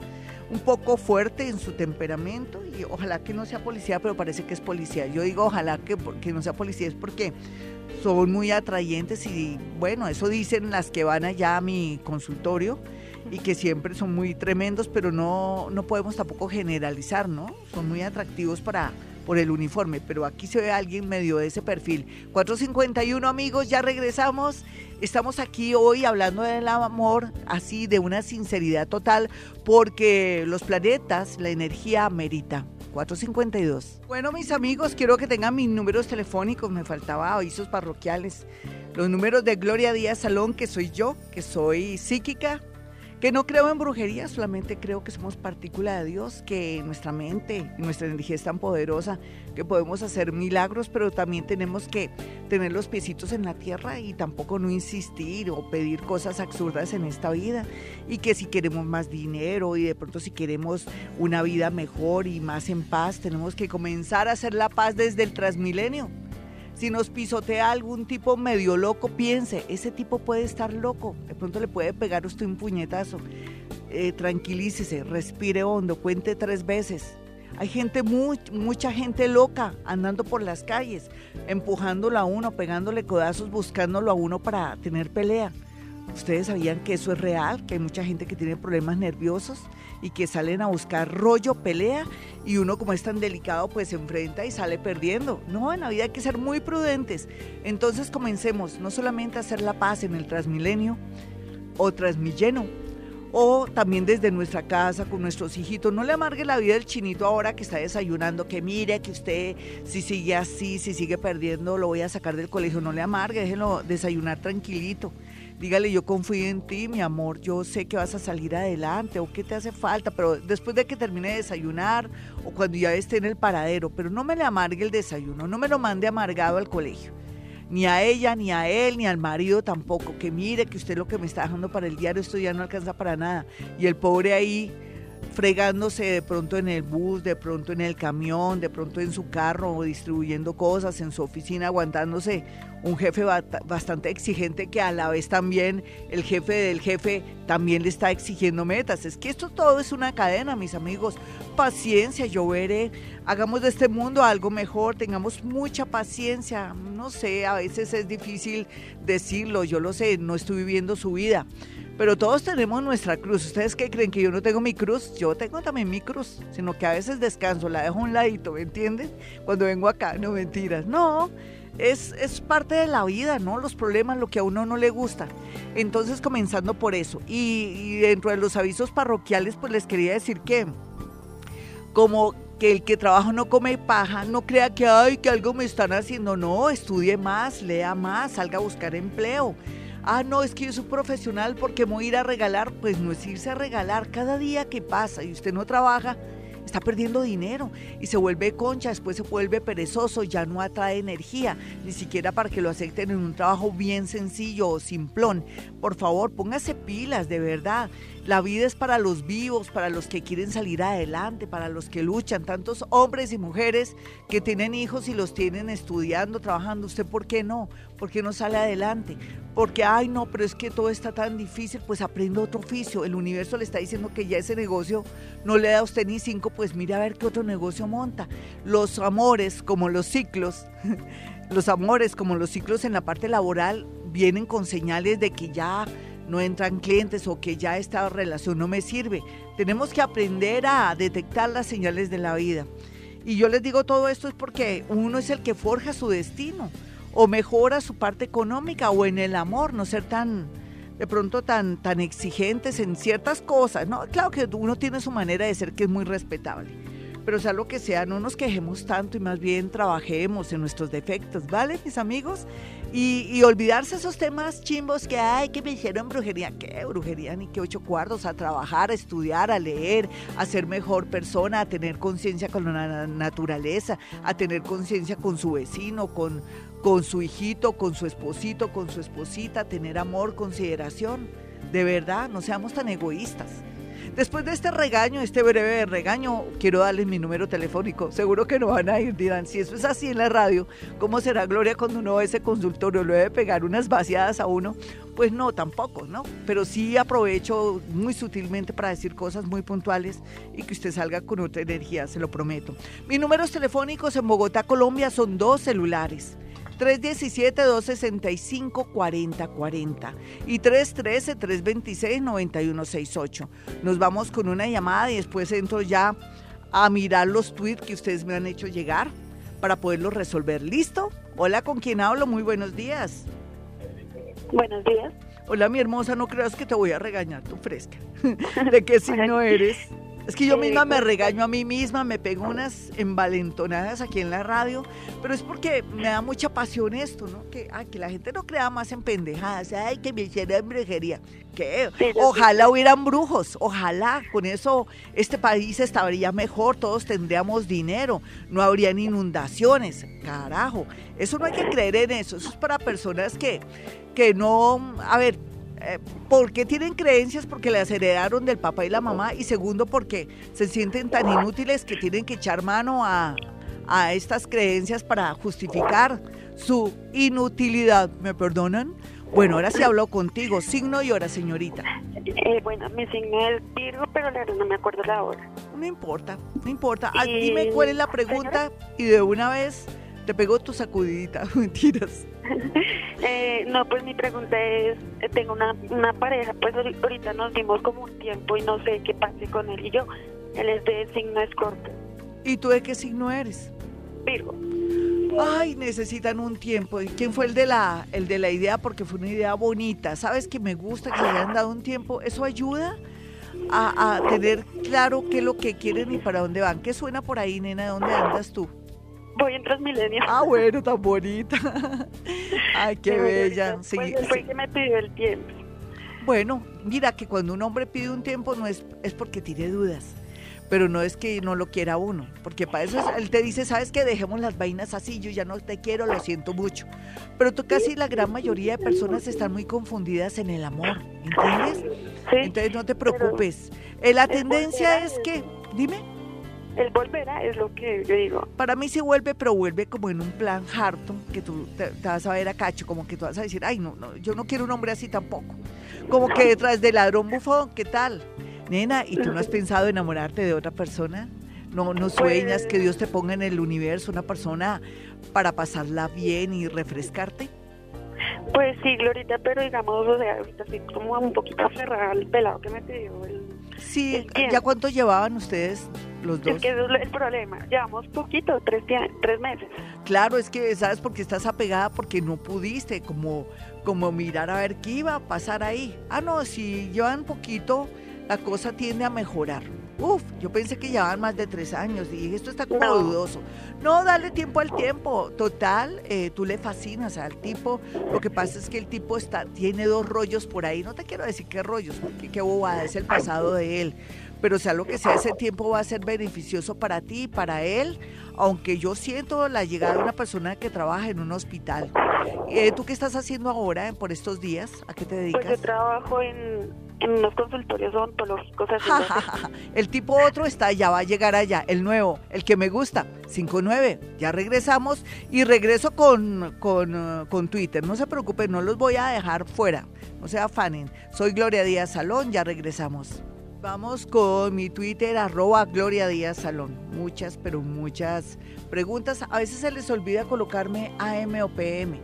un poco fuerte en su temperamento y ojalá que no sea policía, pero parece que es policía. Yo digo ojalá que, que no sea policía, es porque son muy atrayentes y bueno, eso dicen las que van allá a mi consultorio y que siempre son muy tremendos, pero no, no podemos tampoco generalizar, ¿no? Son muy atractivos para por el uniforme, pero aquí se ve alguien medio de ese perfil. 451 amigos, ya regresamos. Estamos aquí hoy hablando del amor, así de una sinceridad total, porque los planetas, la energía merita. 452. Bueno, mis amigos, quiero que tengan mis números telefónicos. Me faltaba avisos parroquiales. Los números de Gloria Díaz Salón, que soy yo, que soy psíquica, que no creo en brujería, solamente creo que somos partícula de Dios, que nuestra mente y nuestra energía es tan poderosa que podemos hacer milagros, pero también tenemos que tener los piecitos en la tierra y tampoco no insistir o pedir cosas absurdas en esta vida. Y que si queremos más dinero y de pronto si queremos una vida mejor y más en paz, tenemos que comenzar a hacer la paz desde el transmilenio. Si nos pisotea algún tipo medio loco, piense, ese tipo puede estar loco, de pronto le puede pegar usted un puñetazo. Eh, tranquilícese, respire hondo, cuente tres veces. Hay gente, muy, mucha gente loca andando por las calles, empujándolo a uno, pegándole codazos, buscándolo a uno para tener pelea. ¿Ustedes sabían que eso es real? Que hay mucha gente que tiene problemas nerviosos y que salen a buscar rollo, pelea, y uno como es tan delicado pues se enfrenta y sale perdiendo. No, en la vida hay que ser muy prudentes. Entonces comencemos no solamente a hacer la paz en el Transmilenio o Transmilleno, o también desde nuestra casa con nuestros hijitos. No le amargue la vida al chinito ahora que está desayunando, que mire que usted si sigue así, si sigue perdiendo, lo voy a sacar del colegio. No le amargue, déjelo desayunar tranquilito. Dígale, yo confío en ti, mi amor, yo sé que vas a salir adelante o qué te hace falta, pero después de que termine de desayunar o cuando ya esté en el paradero, pero no me le amargue el desayuno, no me lo mande amargado al colegio. Ni a ella, ni a él, ni al marido tampoco. Que mire que usted lo que me está dejando para el diario, esto ya no alcanza para nada. Y el pobre ahí fregándose de pronto en el bus, de pronto en el camión, de pronto en su carro, distribuyendo cosas en su oficina, aguantándose un jefe bastante exigente que a la vez también el jefe del jefe también le está exigiendo metas. Es que esto todo es una cadena, mis amigos. Paciencia, yo veré. Hagamos de este mundo algo mejor, tengamos mucha paciencia. No sé, a veces es difícil decirlo, yo lo sé, no estoy viviendo su vida. Pero todos tenemos nuestra cruz. ¿Ustedes qué creen que yo no tengo mi cruz? Yo tengo también mi cruz, sino que a veces descanso, la dejo a un ladito, ¿me entienden? Cuando vengo acá, no mentiras. No, es, es parte de la vida, ¿no? Los problemas, lo que a uno no le gusta. Entonces, comenzando por eso. Y, dentro de los avisos parroquiales, pues les quería decir que como que el que trabaja no come paja, no crea que, ay, que algo me están haciendo. No, estudie más, lea más, salga a buscar empleo. Ah, no, es que yo soy profesional porque me voy a ir a regalar. Pues no es irse a regalar. Cada día que pasa y usted no trabaja, está perdiendo dinero y se vuelve concha, después se vuelve perezoso, ya no atrae energía, ni siquiera para que lo acepten en un trabajo bien sencillo o simplón. Por favor, póngase pilas, de verdad. La vida es para los vivos, para los que quieren salir adelante, para los que luchan, tantos hombres y mujeres que tienen hijos y los tienen estudiando, trabajando. ¿Usted por qué no? ¿Por qué no sale adelante? Porque, ay, no, pero es que todo está tan difícil, pues aprenda otro oficio. El universo le está diciendo que ya ese negocio no le da a usted ni cinco, pues mire a ver qué otro negocio monta. Los amores, como los ciclos, *laughs* los amores, como los ciclos en la parte laboral, vienen con señales de que ya no entran clientes o que ya esta relación no me sirve. Tenemos que aprender a detectar las señales de la vida. Y yo les digo todo esto es porque uno es el que forja su destino o mejora su parte económica o en el amor, no ser tan de pronto tan tan exigentes en ciertas cosas, no, claro que uno tiene su manera de ser que es muy respetable. pero sea lo que sea, no nos quejemos tanto y más bien trabajemos en nuestros defectos, ¿vale, mis amigos? Y, olvidarse esos temas chimbos que hay, que me hicieron brujería. ¿Qué brujería? Ni que ocho cuartos. A trabajar, a estudiar, a leer, a ser mejor persona, a tener conciencia con la naturaleza, a tener conciencia con su vecino, con, con su hijito, con su esposito, con su esposita, tener amor, consideración. De verdad, no seamos tan egoístas. Después de este regaño, este breve regaño, quiero darles mi número telefónico. Seguro que no van a ir, dirán, si eso es así en la radio, ¿cómo será Gloria cuando uno a ese consultorio? ¿Le debe pegar unas vaciadas a uno? Pues no, tampoco, ¿no? Pero sí aprovecho muy sutilmente para decir cosas muy puntuales y que usted salga con otra energía, se lo prometo. Mis números telefónicos en Bogotá, Colombia, son dos celulares. 317-265-4040 y 313-326-9168. Nos vamos con una llamada y después entro ya a mirar los tweets que ustedes me han hecho llegar para poderlos resolver. ¿Listo? Hola, ¿con quién hablo? Muy buenos días. Buenos días. Hola, mi hermosa, no creas que te voy a regañar, tú fresca. *laughs* ¿De qué signo eres? Es que yo misma me regaño a mí misma, me pego unas envalentonadas aquí en la radio, pero es porque me da mucha pasión esto, ¿no? Que, ay, que la gente no crea más en pendejadas, ay, que me hicieran brujería. Que ojalá hubieran brujos, ojalá con eso este país estaría mejor, todos tendríamos dinero, no habrían inundaciones, carajo. Eso no hay que creer en eso, eso es para personas que, que no, a ver, eh, porque tienen creencias porque las heredaron del papá y la mamá y segundo porque se sienten tan inútiles que tienen que echar mano a, estas creencias para justificar su inutilidad. ¿Me perdonan? Bueno, ahora sí hablo contigo. Signo y hora, señorita. Eh, bueno, mi signo es Virgo, pero la verdad no me acuerdo la hora. No importa, no importa. Ah, dime cuál es la pregunta y de una vez te pego tu sacudidita. *laughs* Mentiras. *laughs* Eh, no, pues mi pregunta es, eh, tengo una, una pareja, pues ahorita nos dimos como un tiempo y no sé qué pase con él y yo. Él es de signo escorpio. ¿Y tú de qué signo eres? Virgo. Ay, necesitan un tiempo. ¿Y quién fue el de la el de la idea? Porque fue una idea bonita. ¿Sabes que me gusta que le hayan dado un tiempo? Eso ayuda a, a tener claro qué es lo que quieren y para dónde van. ¿Qué suena por ahí, nena? ¿Dónde andas tú? Voy en Transmilenio. Ah, bueno, tan bonita. *laughs* Ay, qué bella. Sí, fue que me pidió el tiempo. Bueno, mira que cuando un hombre pide un tiempo no es, es porque tiene dudas, pero no es que no lo quiera uno, porque para eso él te dice, sabes que dejemos las vainas así, yo ya no te quiero, lo siento mucho. Pero tú casi la gran mayoría de personas están muy confundidas en el amor, ¿entiendes? Sí, Entonces no te preocupes. Eh, la tendencia es que, dime. Él volverá, es lo que yo digo. Para mí sí vuelve, pero vuelve como en un plan harto, que tú te, vas a ver a cacho, como que tú vas a decir, ay, no, no, yo no quiero un hombre así tampoco. Como que detrás del ladrón bufón, ¿qué tal? Nena, ¿y tú no has pensado enamorarte de otra persona? No, no sueñas que Dios te ponga en el universo una persona para pasarla bien y refrescarte. Pues sí, Glorita, pero digamos, o sea, ahorita estoy como un poquito aferrada al pelado que me pidió el. Sí, ¿ya cuánto llevaban ustedes los dos? Es que es el problema. Llevamos poquito, tres, tres meses. Claro, es que, ¿sabes? Porque estás apegada porque no pudiste como, como mirar a ver qué iba a pasar ahí. Ah, no, si llevan poquito, la cosa tiende a mejorar. Uf, yo pensé que llevaban más de tres años y dije, esto está como dudoso. No, dale tiempo al tiempo. Total, eh, tú le fascinas al tipo. Lo que pasa es que el tipo está, tiene dos rollos por ahí. No te quiero decir qué rollos, porque qué bobada, es el pasado de él. Pero sea lo que sea, ese tiempo va a ser beneficioso para ti y para él, aunque yo siento la llegada de una persona que trabaja en un hospital. Eh, ¿Tú qué estás haciendo ahora por estos días? ¿A qué te dedicas? Pues yo trabajo en, en unos consultorios odontológicos. *laughs* el tipo otro está, ya va a llegar allá, el nuevo, el que me gusta, 59. Ya regresamos y regreso con, con, uh, con Twitter. No se preocupen, no los voy a dejar fuera. No se afanen. Soy Gloria Díaz Salón, ya regresamos. Vamos con mi Twitter, arroba Gloria Díaz Salón. Muchas, pero muchas preguntas. A veces se les olvida colocarme AM o PM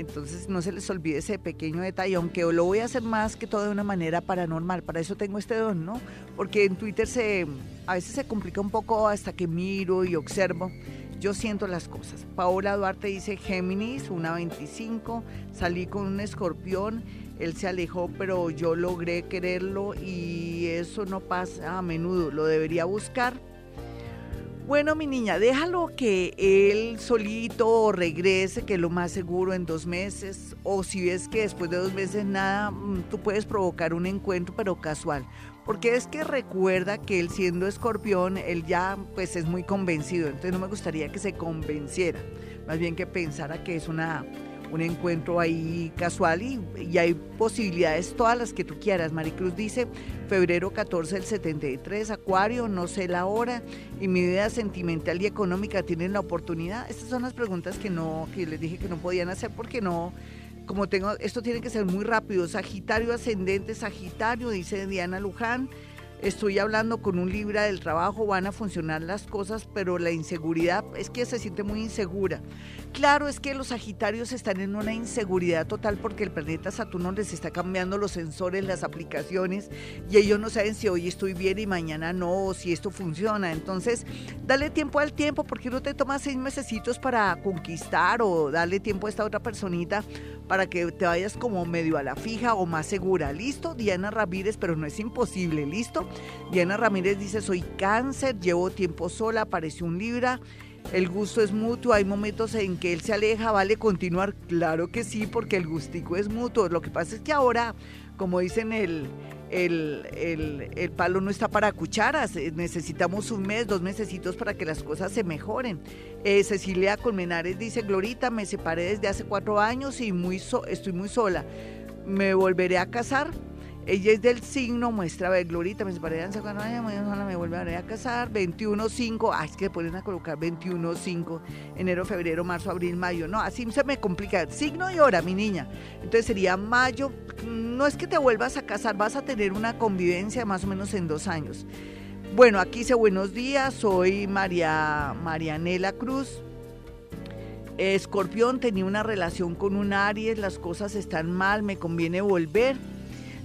entonces no se les olvide ese pequeño detalle, aunque lo voy a hacer más que todo de una manera paranormal. Para eso tengo este don, ¿no? Porque en Twitter se, a veces se complica un poco hasta que miro y observo. Yo siento las cosas. Paola Duarte dice Géminis, una 25, salí con un escorpión, él se alejó, pero yo logré quererlo y eso no pasa a menudo. Lo debería buscar Bueno, mi niña, déjalo que él solito regrese, que es lo más seguro en dos meses, o si ves que después de dos meses nada, mm, tú puedes provocar un encuentro, pero casual. Porque es que recuerda que él siendo escorpión, él ya pues es muy convencido, entonces no me gustaría que se convenciera, más bien que pensara que es una un encuentro ahí casual y, hay posibilidades todas las que tú quieras. Maricruz dice, febrero 14 del 73, Acuario, no sé la hora y mi vida sentimental y económica tienen la oportunidad. Estas son las preguntas que no, que les dije que no podían hacer porque no, como tengo, esto tiene que ser muy rápido. Sagitario ascendente, Sagitario, dice Diana Luján estoy hablando con un Libra del trabajo, van a funcionar las cosas, pero la inseguridad es que se siente muy insegura. Claro, es que los Sagitarios están en una inseguridad total porque el planeta Saturno les está cambiando los sensores, las aplicaciones, y ellos no saben si hoy estoy bien y mañana no, o si esto funciona. Entonces, dale tiempo al tiempo, porque no te tomas seis mesecitos para conquistar o darle tiempo a esta otra personita para que te vayas como medio a la fija o más segura. ¿Listo? Diana Ramírez, pero no es imposible, ¿listo? Diana Ramírez dice, soy cáncer, llevo tiempo sola, apareció un Libra el gusto es mutuo, hay momentos en que él se aleja, vale continuar, claro que sí, porque el gustico es mutuo. Lo que pasa es que ahora, como dicen el, el, palo no está para cucharas, eh, necesitamos un mes, dos mesecitos para que las cosas se mejoren. Eh, Cecilia Colmenares dice, Glorita, me separé desde hace cuatro años y muy estoy muy sola. ¿Me volveré a casar? Ella es del signo, muestra, ver, Glorita, me separé hace cuatro años, me vuelve a casar, 21-5, ay, es que ponen a colocar 21-5, enero, febrero, marzo, abril, mayo, no, así se me complica, signo y hora, mi niña. Entonces sería mayo, no es que te vuelvas a casar, vas a tener una convivencia más o menos en dos años. Bueno, aquí dice buenos días, soy María Marianela Cruz. Escorpión tenía una relación con un Aries, las cosas están mal, me conviene volver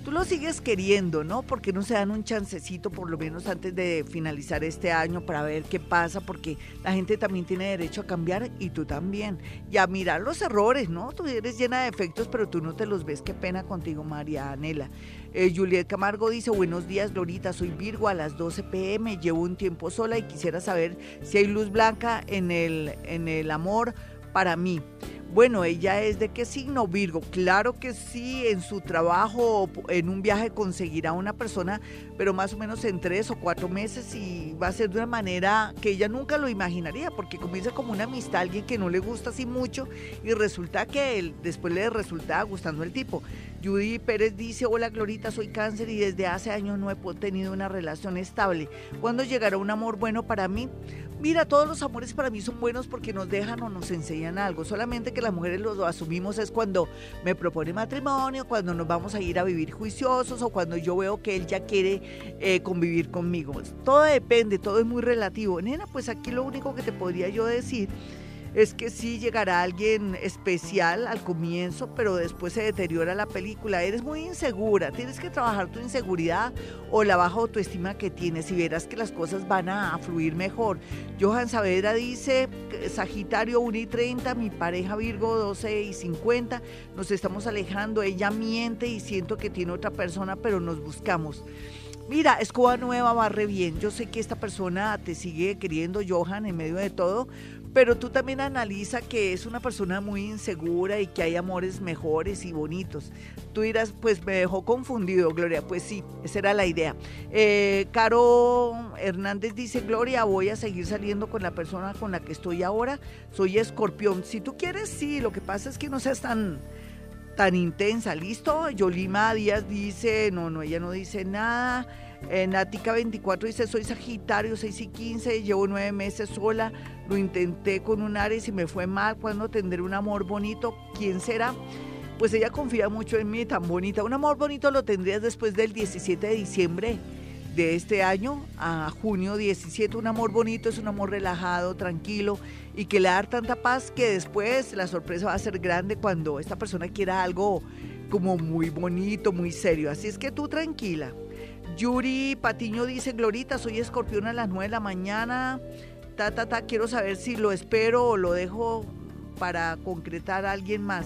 tú lo sigues queriendo, ¿no? Porque no se dan un chancecito por lo menos antes de finalizar este año para ver qué pasa, porque la gente también tiene derecho a cambiar y tú también. Y a mirar los errores, ¿no? Tú eres llena de efectos, pero tú no te los ves. Qué pena contigo, María Anela. Eh, Juliet Camargo dice, buenos días, Lorita, soy Virgo a las 12 pm, llevo un tiempo sola y quisiera saber si hay luz blanca en el, en el amor para mí. Bueno, ella es de qué signo Virgo. Claro que sí, en su trabajo o en un viaje conseguirá una persona, pero más o menos en tres o cuatro meses y va a ser de una manera que ella nunca lo imaginaría, porque comienza como una amistad, alguien que no le gusta así mucho y resulta que él, después le resulta gustando el tipo. Judy Pérez dice, hola Glorita, soy cáncer y desde hace años no he tenido una relación estable. ¿Cuándo llegará un amor bueno para mí? Mira, todos los amores para mí son buenos porque nos dejan o nos enseñan algo. Solamente que las mujeres lo asumimos es cuando me propone matrimonio, cuando nos vamos a ir a vivir juiciosos o cuando yo veo que él ya quiere eh, convivir conmigo. Todo depende, todo es muy relativo. Nena, pues aquí lo único que te podría yo decir es que sí llegará alguien especial al comienzo, pero después se deteriora la película. Eres muy insegura, tienes que trabajar tu inseguridad o la baja autoestima que tienes y verás que las cosas van a fluir mejor. Johan Saavedra dice, Sagitario 1 y 30, mi pareja Virgo 12 y 50, nos estamos alejando, ella miente y siento que tiene otra persona, pero nos buscamos. Mira, escoba nueva barre bien. Yo sé que esta persona te sigue queriendo, Johan, en medio de todo, pero tú también analiza que es una persona muy insegura y que hay amores mejores y bonitos. Tú dirás, pues me dejó confundido, Gloria. Pues sí, esa era la idea. Eh, Caro Hernández dice, Gloria, voy a seguir saliendo con la persona con la que estoy ahora. Soy escorpión. Si tú quieres, sí. Lo que pasa es que no seas tan tan intensa, ¿listo? Yolima Díaz dice, no, no, ella no dice nada. En Nática 24 dice, soy Sagitario 6 y 15, llevo nueve meses sola, lo intenté con un Ares y me fue mal, ¿cuándo tendré un amor bonito? ¿Quién será? Pues ella confía mucho en mí, tan bonita. Un amor bonito lo tendrías después del 17 de diciembre de este año a junio 17. Un amor bonito es un amor relajado, tranquilo y que le da tanta paz que después la sorpresa va a ser grande cuando esta persona quiera algo como muy bonito, muy serio. Así es que tú tranquila. Yuri Patiño dice, Glorita, soy escorpión a las 9 de la mañana. Ta, ta, ta, quiero saber si lo espero o lo dejo para concretar a alguien más.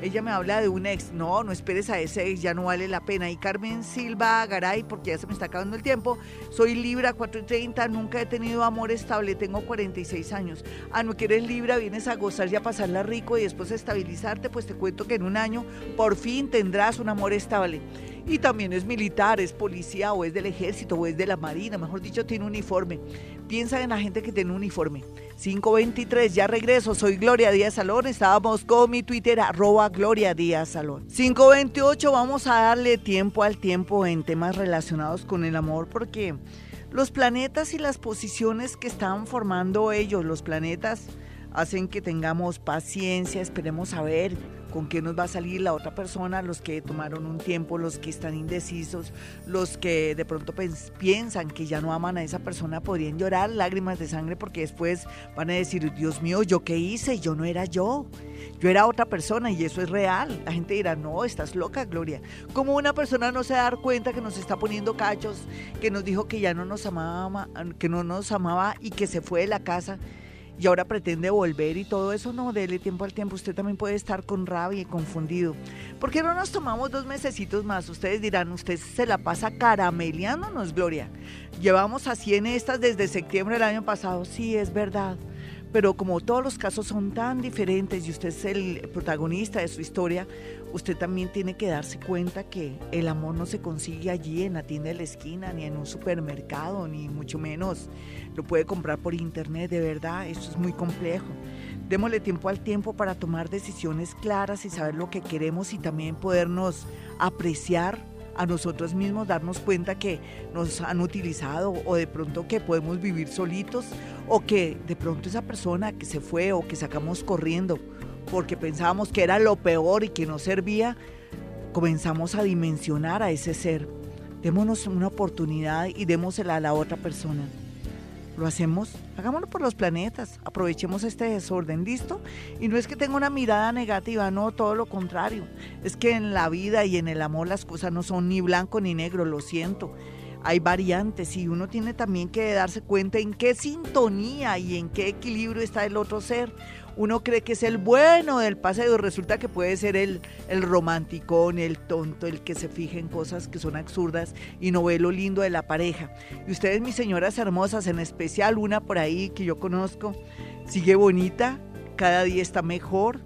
Ella me habla de un ex. No, no esperes a ese ex, ya no vale la pena. Y Carmen Silva Garay, porque ya se me está acabando el tiempo. Soy Libra 4 y 30, nunca he tenido amor estable, tengo 46 años. Ah, no quieres Libra, vienes a gozar y a pasarla rico y después a estabilizarte, pues te cuento que en un año por fin tendrás un amor estable y también es militar, es policía o es del ejército o es de la marina, mejor dicho, tiene uniforme. Piensa en la gente que tiene uniforme. 523, ya regreso, soy Gloria Díaz Salón, estábamos con mi Twitter arroba Gloria Díaz Salón. 528, vamos a darle tiempo al tiempo en temas relacionados con el amor porque los planetas y las posiciones que están formando ellos, los planetas, hacen que tengamos paciencia, esperemos a ver con qué nos va a salir la otra persona, los que tomaron un tiempo, los que están indecisos, los que de pronto piensan que ya no aman a esa persona, podrían llorar lágrimas de sangre porque después van a decir, Dios mío, ¿yo qué hice? Yo no era yo, yo era otra persona y eso es real. La gente dirá, no, estás loca, Gloria. Como una persona no se da cuenta que nos está poniendo cachos, que nos dijo que ya no nos amaba, que no nos amaba y que se fue de la casa y ahora pretende volver y todo eso, no, dele tiempo al tiempo, usted también puede estar con rabia y confundido. ¿Por qué no nos tomamos dos mesecitos más? Ustedes dirán, usted se la pasa carameleándonos, Gloria. Llevamos así en estas desde septiembre del año pasado, sí, es verdad pero como todos los casos son tan diferentes y usted es el protagonista de su historia, usted también tiene que darse cuenta que el amor no se consigue allí en la tienda de la esquina, ni en un supermercado, ni mucho menos lo puede comprar por internet, de verdad, esto es muy complejo. Démosle tiempo al tiempo para tomar decisiones claras y saber lo que queremos y también podernos apreciar a nosotros mismos, darnos cuenta que nos han utilizado o de pronto que podemos vivir solitos o que de pronto esa persona que se fue o que sacamos corriendo porque pensábamos que era lo peor y que no servía, comenzamos a dimensionar a ese ser. Démonos una oportunidad y démosela a la otra persona. ¿Lo hacemos? Hagámoslo por los planetas. Aprovechemos este desorden, ¿listo? Y no es que tenga una mirada negativa, no, todo lo contrario. Es que en la vida y en el amor las cosas no son ni blanco ni negro, lo siento. Hay variantes y uno tiene también que darse cuenta en qué sintonía y en qué equilibrio está el otro ser uno cree que es el bueno del paseo, resulta que puede ser el, el romanticón, el tonto, el que se fija en cosas que son absurdas y no ve lo lindo de la pareja. Y ustedes, mis señoras hermosas, en especial una por ahí que yo conozco, sigue bonita, cada día está mejor,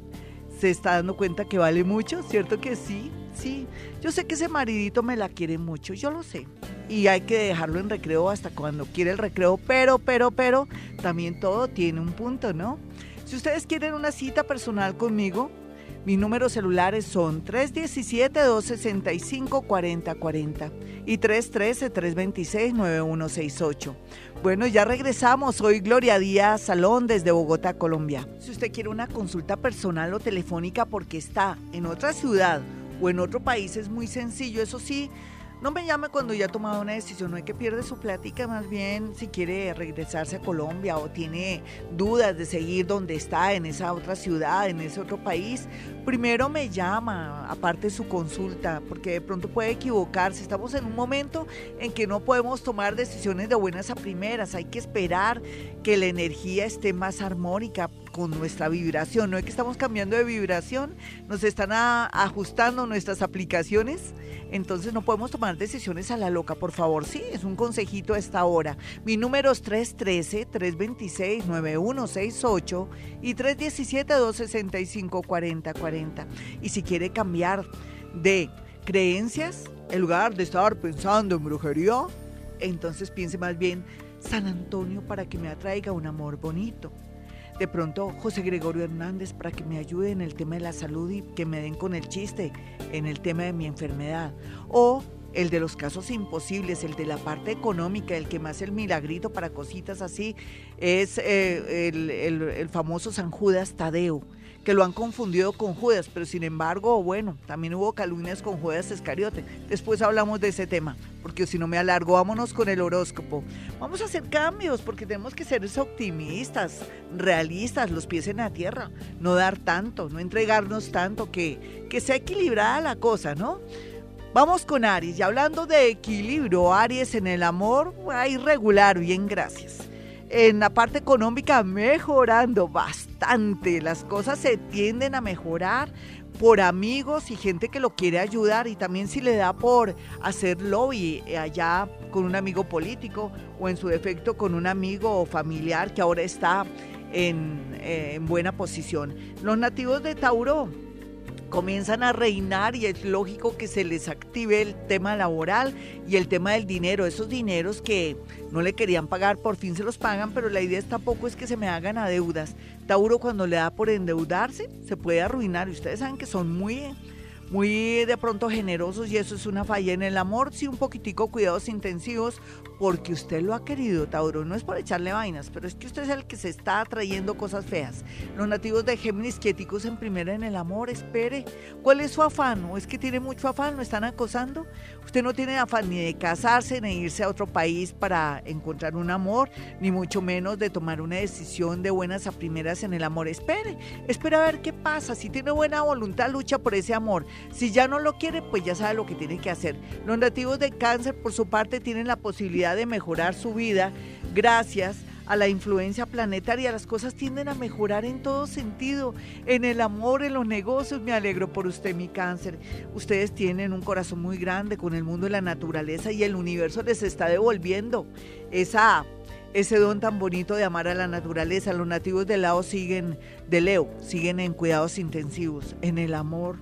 se está dando cuenta que vale mucho, ¿cierto que sí? Sí, yo sé que ese maridito me la quiere mucho, yo lo sé. Y hay que dejarlo en recreo hasta cuando quiere el recreo, pero, pero, pero, también todo tiene un punto, ¿no? Si ustedes quieren una cita personal conmigo, mis números celulares son 317-265-4040 y 313-326-9168. Bueno, ya regresamos. Soy Gloria Díaz Salón desde Bogotá, Colombia. Si usted quiere una consulta personal o telefónica porque está en otra ciudad o en otro país, es muy sencillo. Eso sí, no me llame cuando ya ha tomado una decisión, no hay que pierde su plática, más bien si quiere regresarse a Colombia o tiene dudas de seguir donde está, en esa otra ciudad, en ese otro país, primero me llama, aparte su consulta, porque de pronto puede equivocarse. Estamos en un momento en que no podemos tomar decisiones de buenas a primeras, hay que esperar que la energía esté más armónica con nuestra vibración. No es que estamos cambiando de vibración, nos están ajustando nuestras aplicaciones, entonces no podemos tomar decisiones a la loca, por favor. Sí, es un consejito a esta hora. Mi número es 313-326-9168 y 317-265-4040. Y si quiere cambiar de creencias, en lugar de estar pensando en brujería, entonces piense más bien San Antonio para que me atraiga un amor bonito de pronto José Gregorio Hernández para que me ayude en el tema de la salud y que me den con el chiste en el tema de mi enfermedad. O el de los casos imposibles, el de la parte económica, el que más el milagrito para cositas así, es eh, el, el famoso San Judas Tadeo que lo han confundido con Judas, pero sin embargo, bueno, también hubo calumnias con Judas Escariote. Después hablamos de ese tema, porque si no me alargo, vámonos con el horóscopo. Vamos a hacer cambios, porque tenemos que ser optimistas, realistas, los pies en la tierra, no dar tanto, no entregarnos tanto, que, que sea equilibrada la cosa, ¿no? Vamos con Aries, y hablando de equilibrio, Aries en el amor, irregular, bien, gracias en la parte económica mejorando Las cosas se tienden a mejorar por amigos y gente que lo quiere ayudar y también si le da por hacer lobby eh, allá con un amigo político o en su defecto con un amigo o familiar que ahora está en, eh, en buena posición. Los nativos de Tauro comienzan a reinar y es lógico que se les active el tema laboral y el tema del dinero. Esos dineros que no le querían pagar, por fin se los pagan, pero la idea tampoco es que se me hagan a deudas. Tauro cuando le da por endeudarse se puede arruinar y ustedes saben que son muy muy de pronto generosos y eso es una falla en el amor, sí un poquitico cuidados intensivos porque usted lo ha querido, Tauro, no es por echarle vainas, pero es que usted es el que se está atrayendo cosas feas. Los nativos de Géminis quieticos en primera en el amor, espere, ¿cuál es su afán? ¿O es que tiene mucho afán? ¿Lo están acosando? Usted no tiene afán ni de casarse, ni irse a otro país para encontrar un amor, ni mucho menos de tomar una decisión de buenas a primeras en el amor. Espere, espere a ver qué pasa. Si tiene buena voluntad, lucha por ese amor. Si ya no lo quiere, pues ya sabe lo que tiene que hacer. Los nativos de cáncer, por su parte, tienen la posibilidad de mejorar su vida gracias a la influencia planetaria. Las cosas tienden a mejorar en todo sentido, en el amor, en los negocios. Me alegro por usted, mi cáncer. Ustedes tienen un corazón muy grande con el mundo de la naturaleza y el universo les está devolviendo esa ese don tan bonito de amar a la naturaleza. Los nativos de Leo siguen de Leo, siguen en cuidados intensivos, en el amor,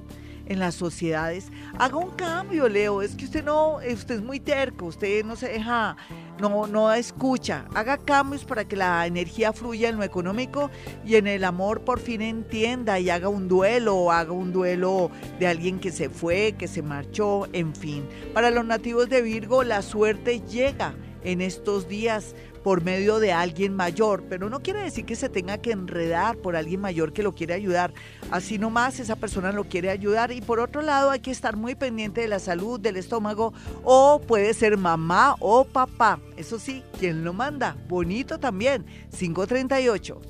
en las sociedades. Haga un cambio, Leo. Es que usted no, usted es muy terco, usted no se deja, no, no escucha. Haga cambios para que la energía fluya en lo económico y en el amor por fin entienda y haga un duelo haga un duelo de alguien que se fue, que se marchó, en fin. Para los nativos de Virgo, la suerte llega en estos días por medio de alguien mayor, pero no quiere decir que se tenga que enredar por alguien mayor que lo quiere ayudar. Así nomás esa persona lo quiere ayudar y por otro lado hay que estar muy pendiente de la salud del estómago o puede ser mamá o papá. Eso sí, ¿quién lo manda? Bonito también. 538.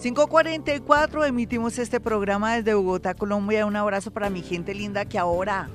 544 emitimos este programa desde Bogotá, Colombia. Un abrazo para mi gente linda que ahora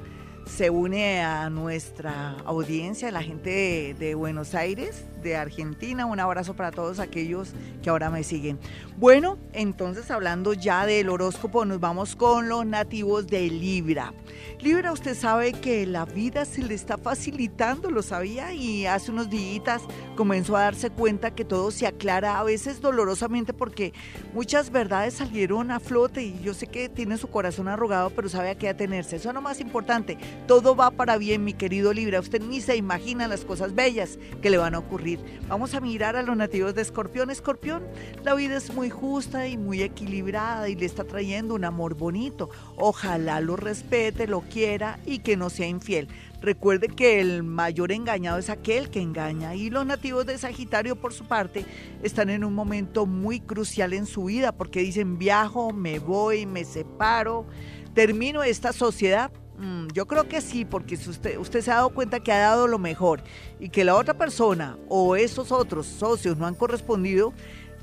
se une a nuestra audiencia, la gente de, Buenos Aires, de Argentina. Un abrazo para todos aquellos que ahora me siguen. Bueno, entonces hablando ya del horóscopo, nos vamos con los nativos de Libra. Libra, usted sabe que la vida se le está facilitando, lo sabía, y hace unos días comenzó a darse cuenta que todo se aclara, a veces dolorosamente, porque muchas verdades salieron a flote y yo sé que tiene su corazón arrugado, pero sabe a qué atenerse. Eso es lo más importante. Todo va para bien, mi querido Libra. Usted ni se imagina las cosas bellas que le van a ocurrir. Vamos a mirar a los nativos de Escorpión. Escorpión, la vida es muy justa y muy equilibrada y le está trayendo un amor bonito. Ojalá lo respete, lo quiera y que no sea infiel. Recuerde que el mayor engañado es aquel que engaña y los nativos de Sagitario por su parte están en un momento muy crucial en su vida porque dicen viajo, me voy, me separo, termino esta sociedad Mm, yo creo que sí, porque usted, usted se ha dado cuenta que ha dado lo mejor y que la otra persona o esos otros socios no han correspondido,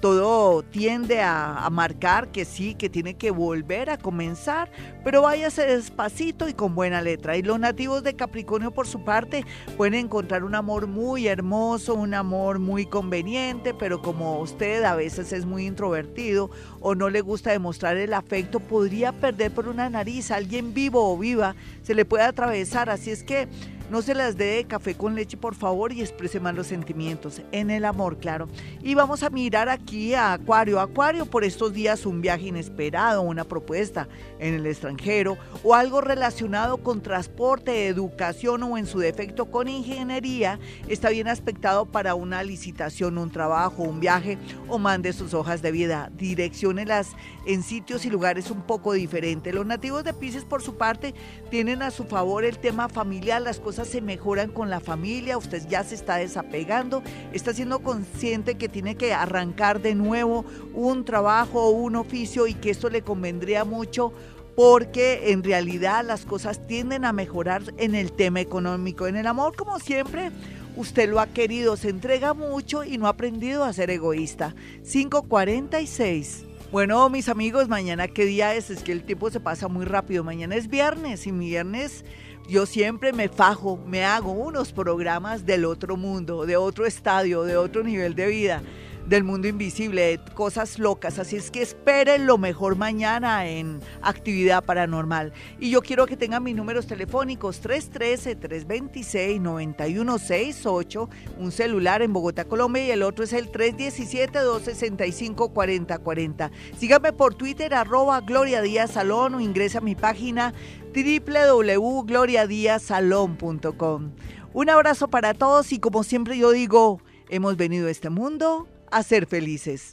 todo tiende a, marcar que sí, que tiene que volver a comenzar, pero váyase despacito y con buena letra. Y los nativos de Capricornio, por su parte, pueden encontrar un amor muy hermoso, un amor muy conveniente, pero como usted a veces es muy introvertido o no le gusta demostrar el afecto, podría perder por una nariz. Alguien vivo o viva se le puede atravesar, así es que no se las dé café con leche, por favor, y exprese más los sentimientos. En el amor, claro. Y vamos a mirar aquí a Acuario. Acuario, por estos días un viaje inesperado, una propuesta en el extranjero o algo relacionado con transporte, educación o en su defecto con ingeniería, está bien aspectado para una licitación, un trabajo, un viaje o mande sus hojas de vida. Direcciónelas en sitios y lugares un poco diferentes. Los nativos de Pisces, por su parte, tienen a su favor el tema familiar, las cosas se mejoran con la familia, usted ya se está desapegando, está siendo consciente que tiene que arrancar de nuevo un trabajo o un oficio y que esto le convendría mucho porque en realidad las cosas tienden a mejorar en el tema económico. En el amor, como siempre, usted lo ha querido, se entrega mucho y no ha aprendido a ser egoísta. 546. Bueno, mis amigos, mañana qué día es? Es que el tiempo se pasa muy rápido. Mañana es viernes y viernes yo siempre me fajo, me hago unos programas del otro mundo, de otro estadio, de otro nivel de vida del mundo invisible, cosas locas. Así es que esperen lo mejor mañana en actividad paranormal. Y yo quiero que tengan mis números telefónicos 313-326-9168, un celular en Bogotá, Colombia, y el otro es el 317-265-4040. Síganme por Twitter, arroba Gloria Díaz Salón o ingresa a mi página www.gloriadiazalón.com. Un abrazo para todos y como siempre yo digo, hemos venido a este mundo a ser felices.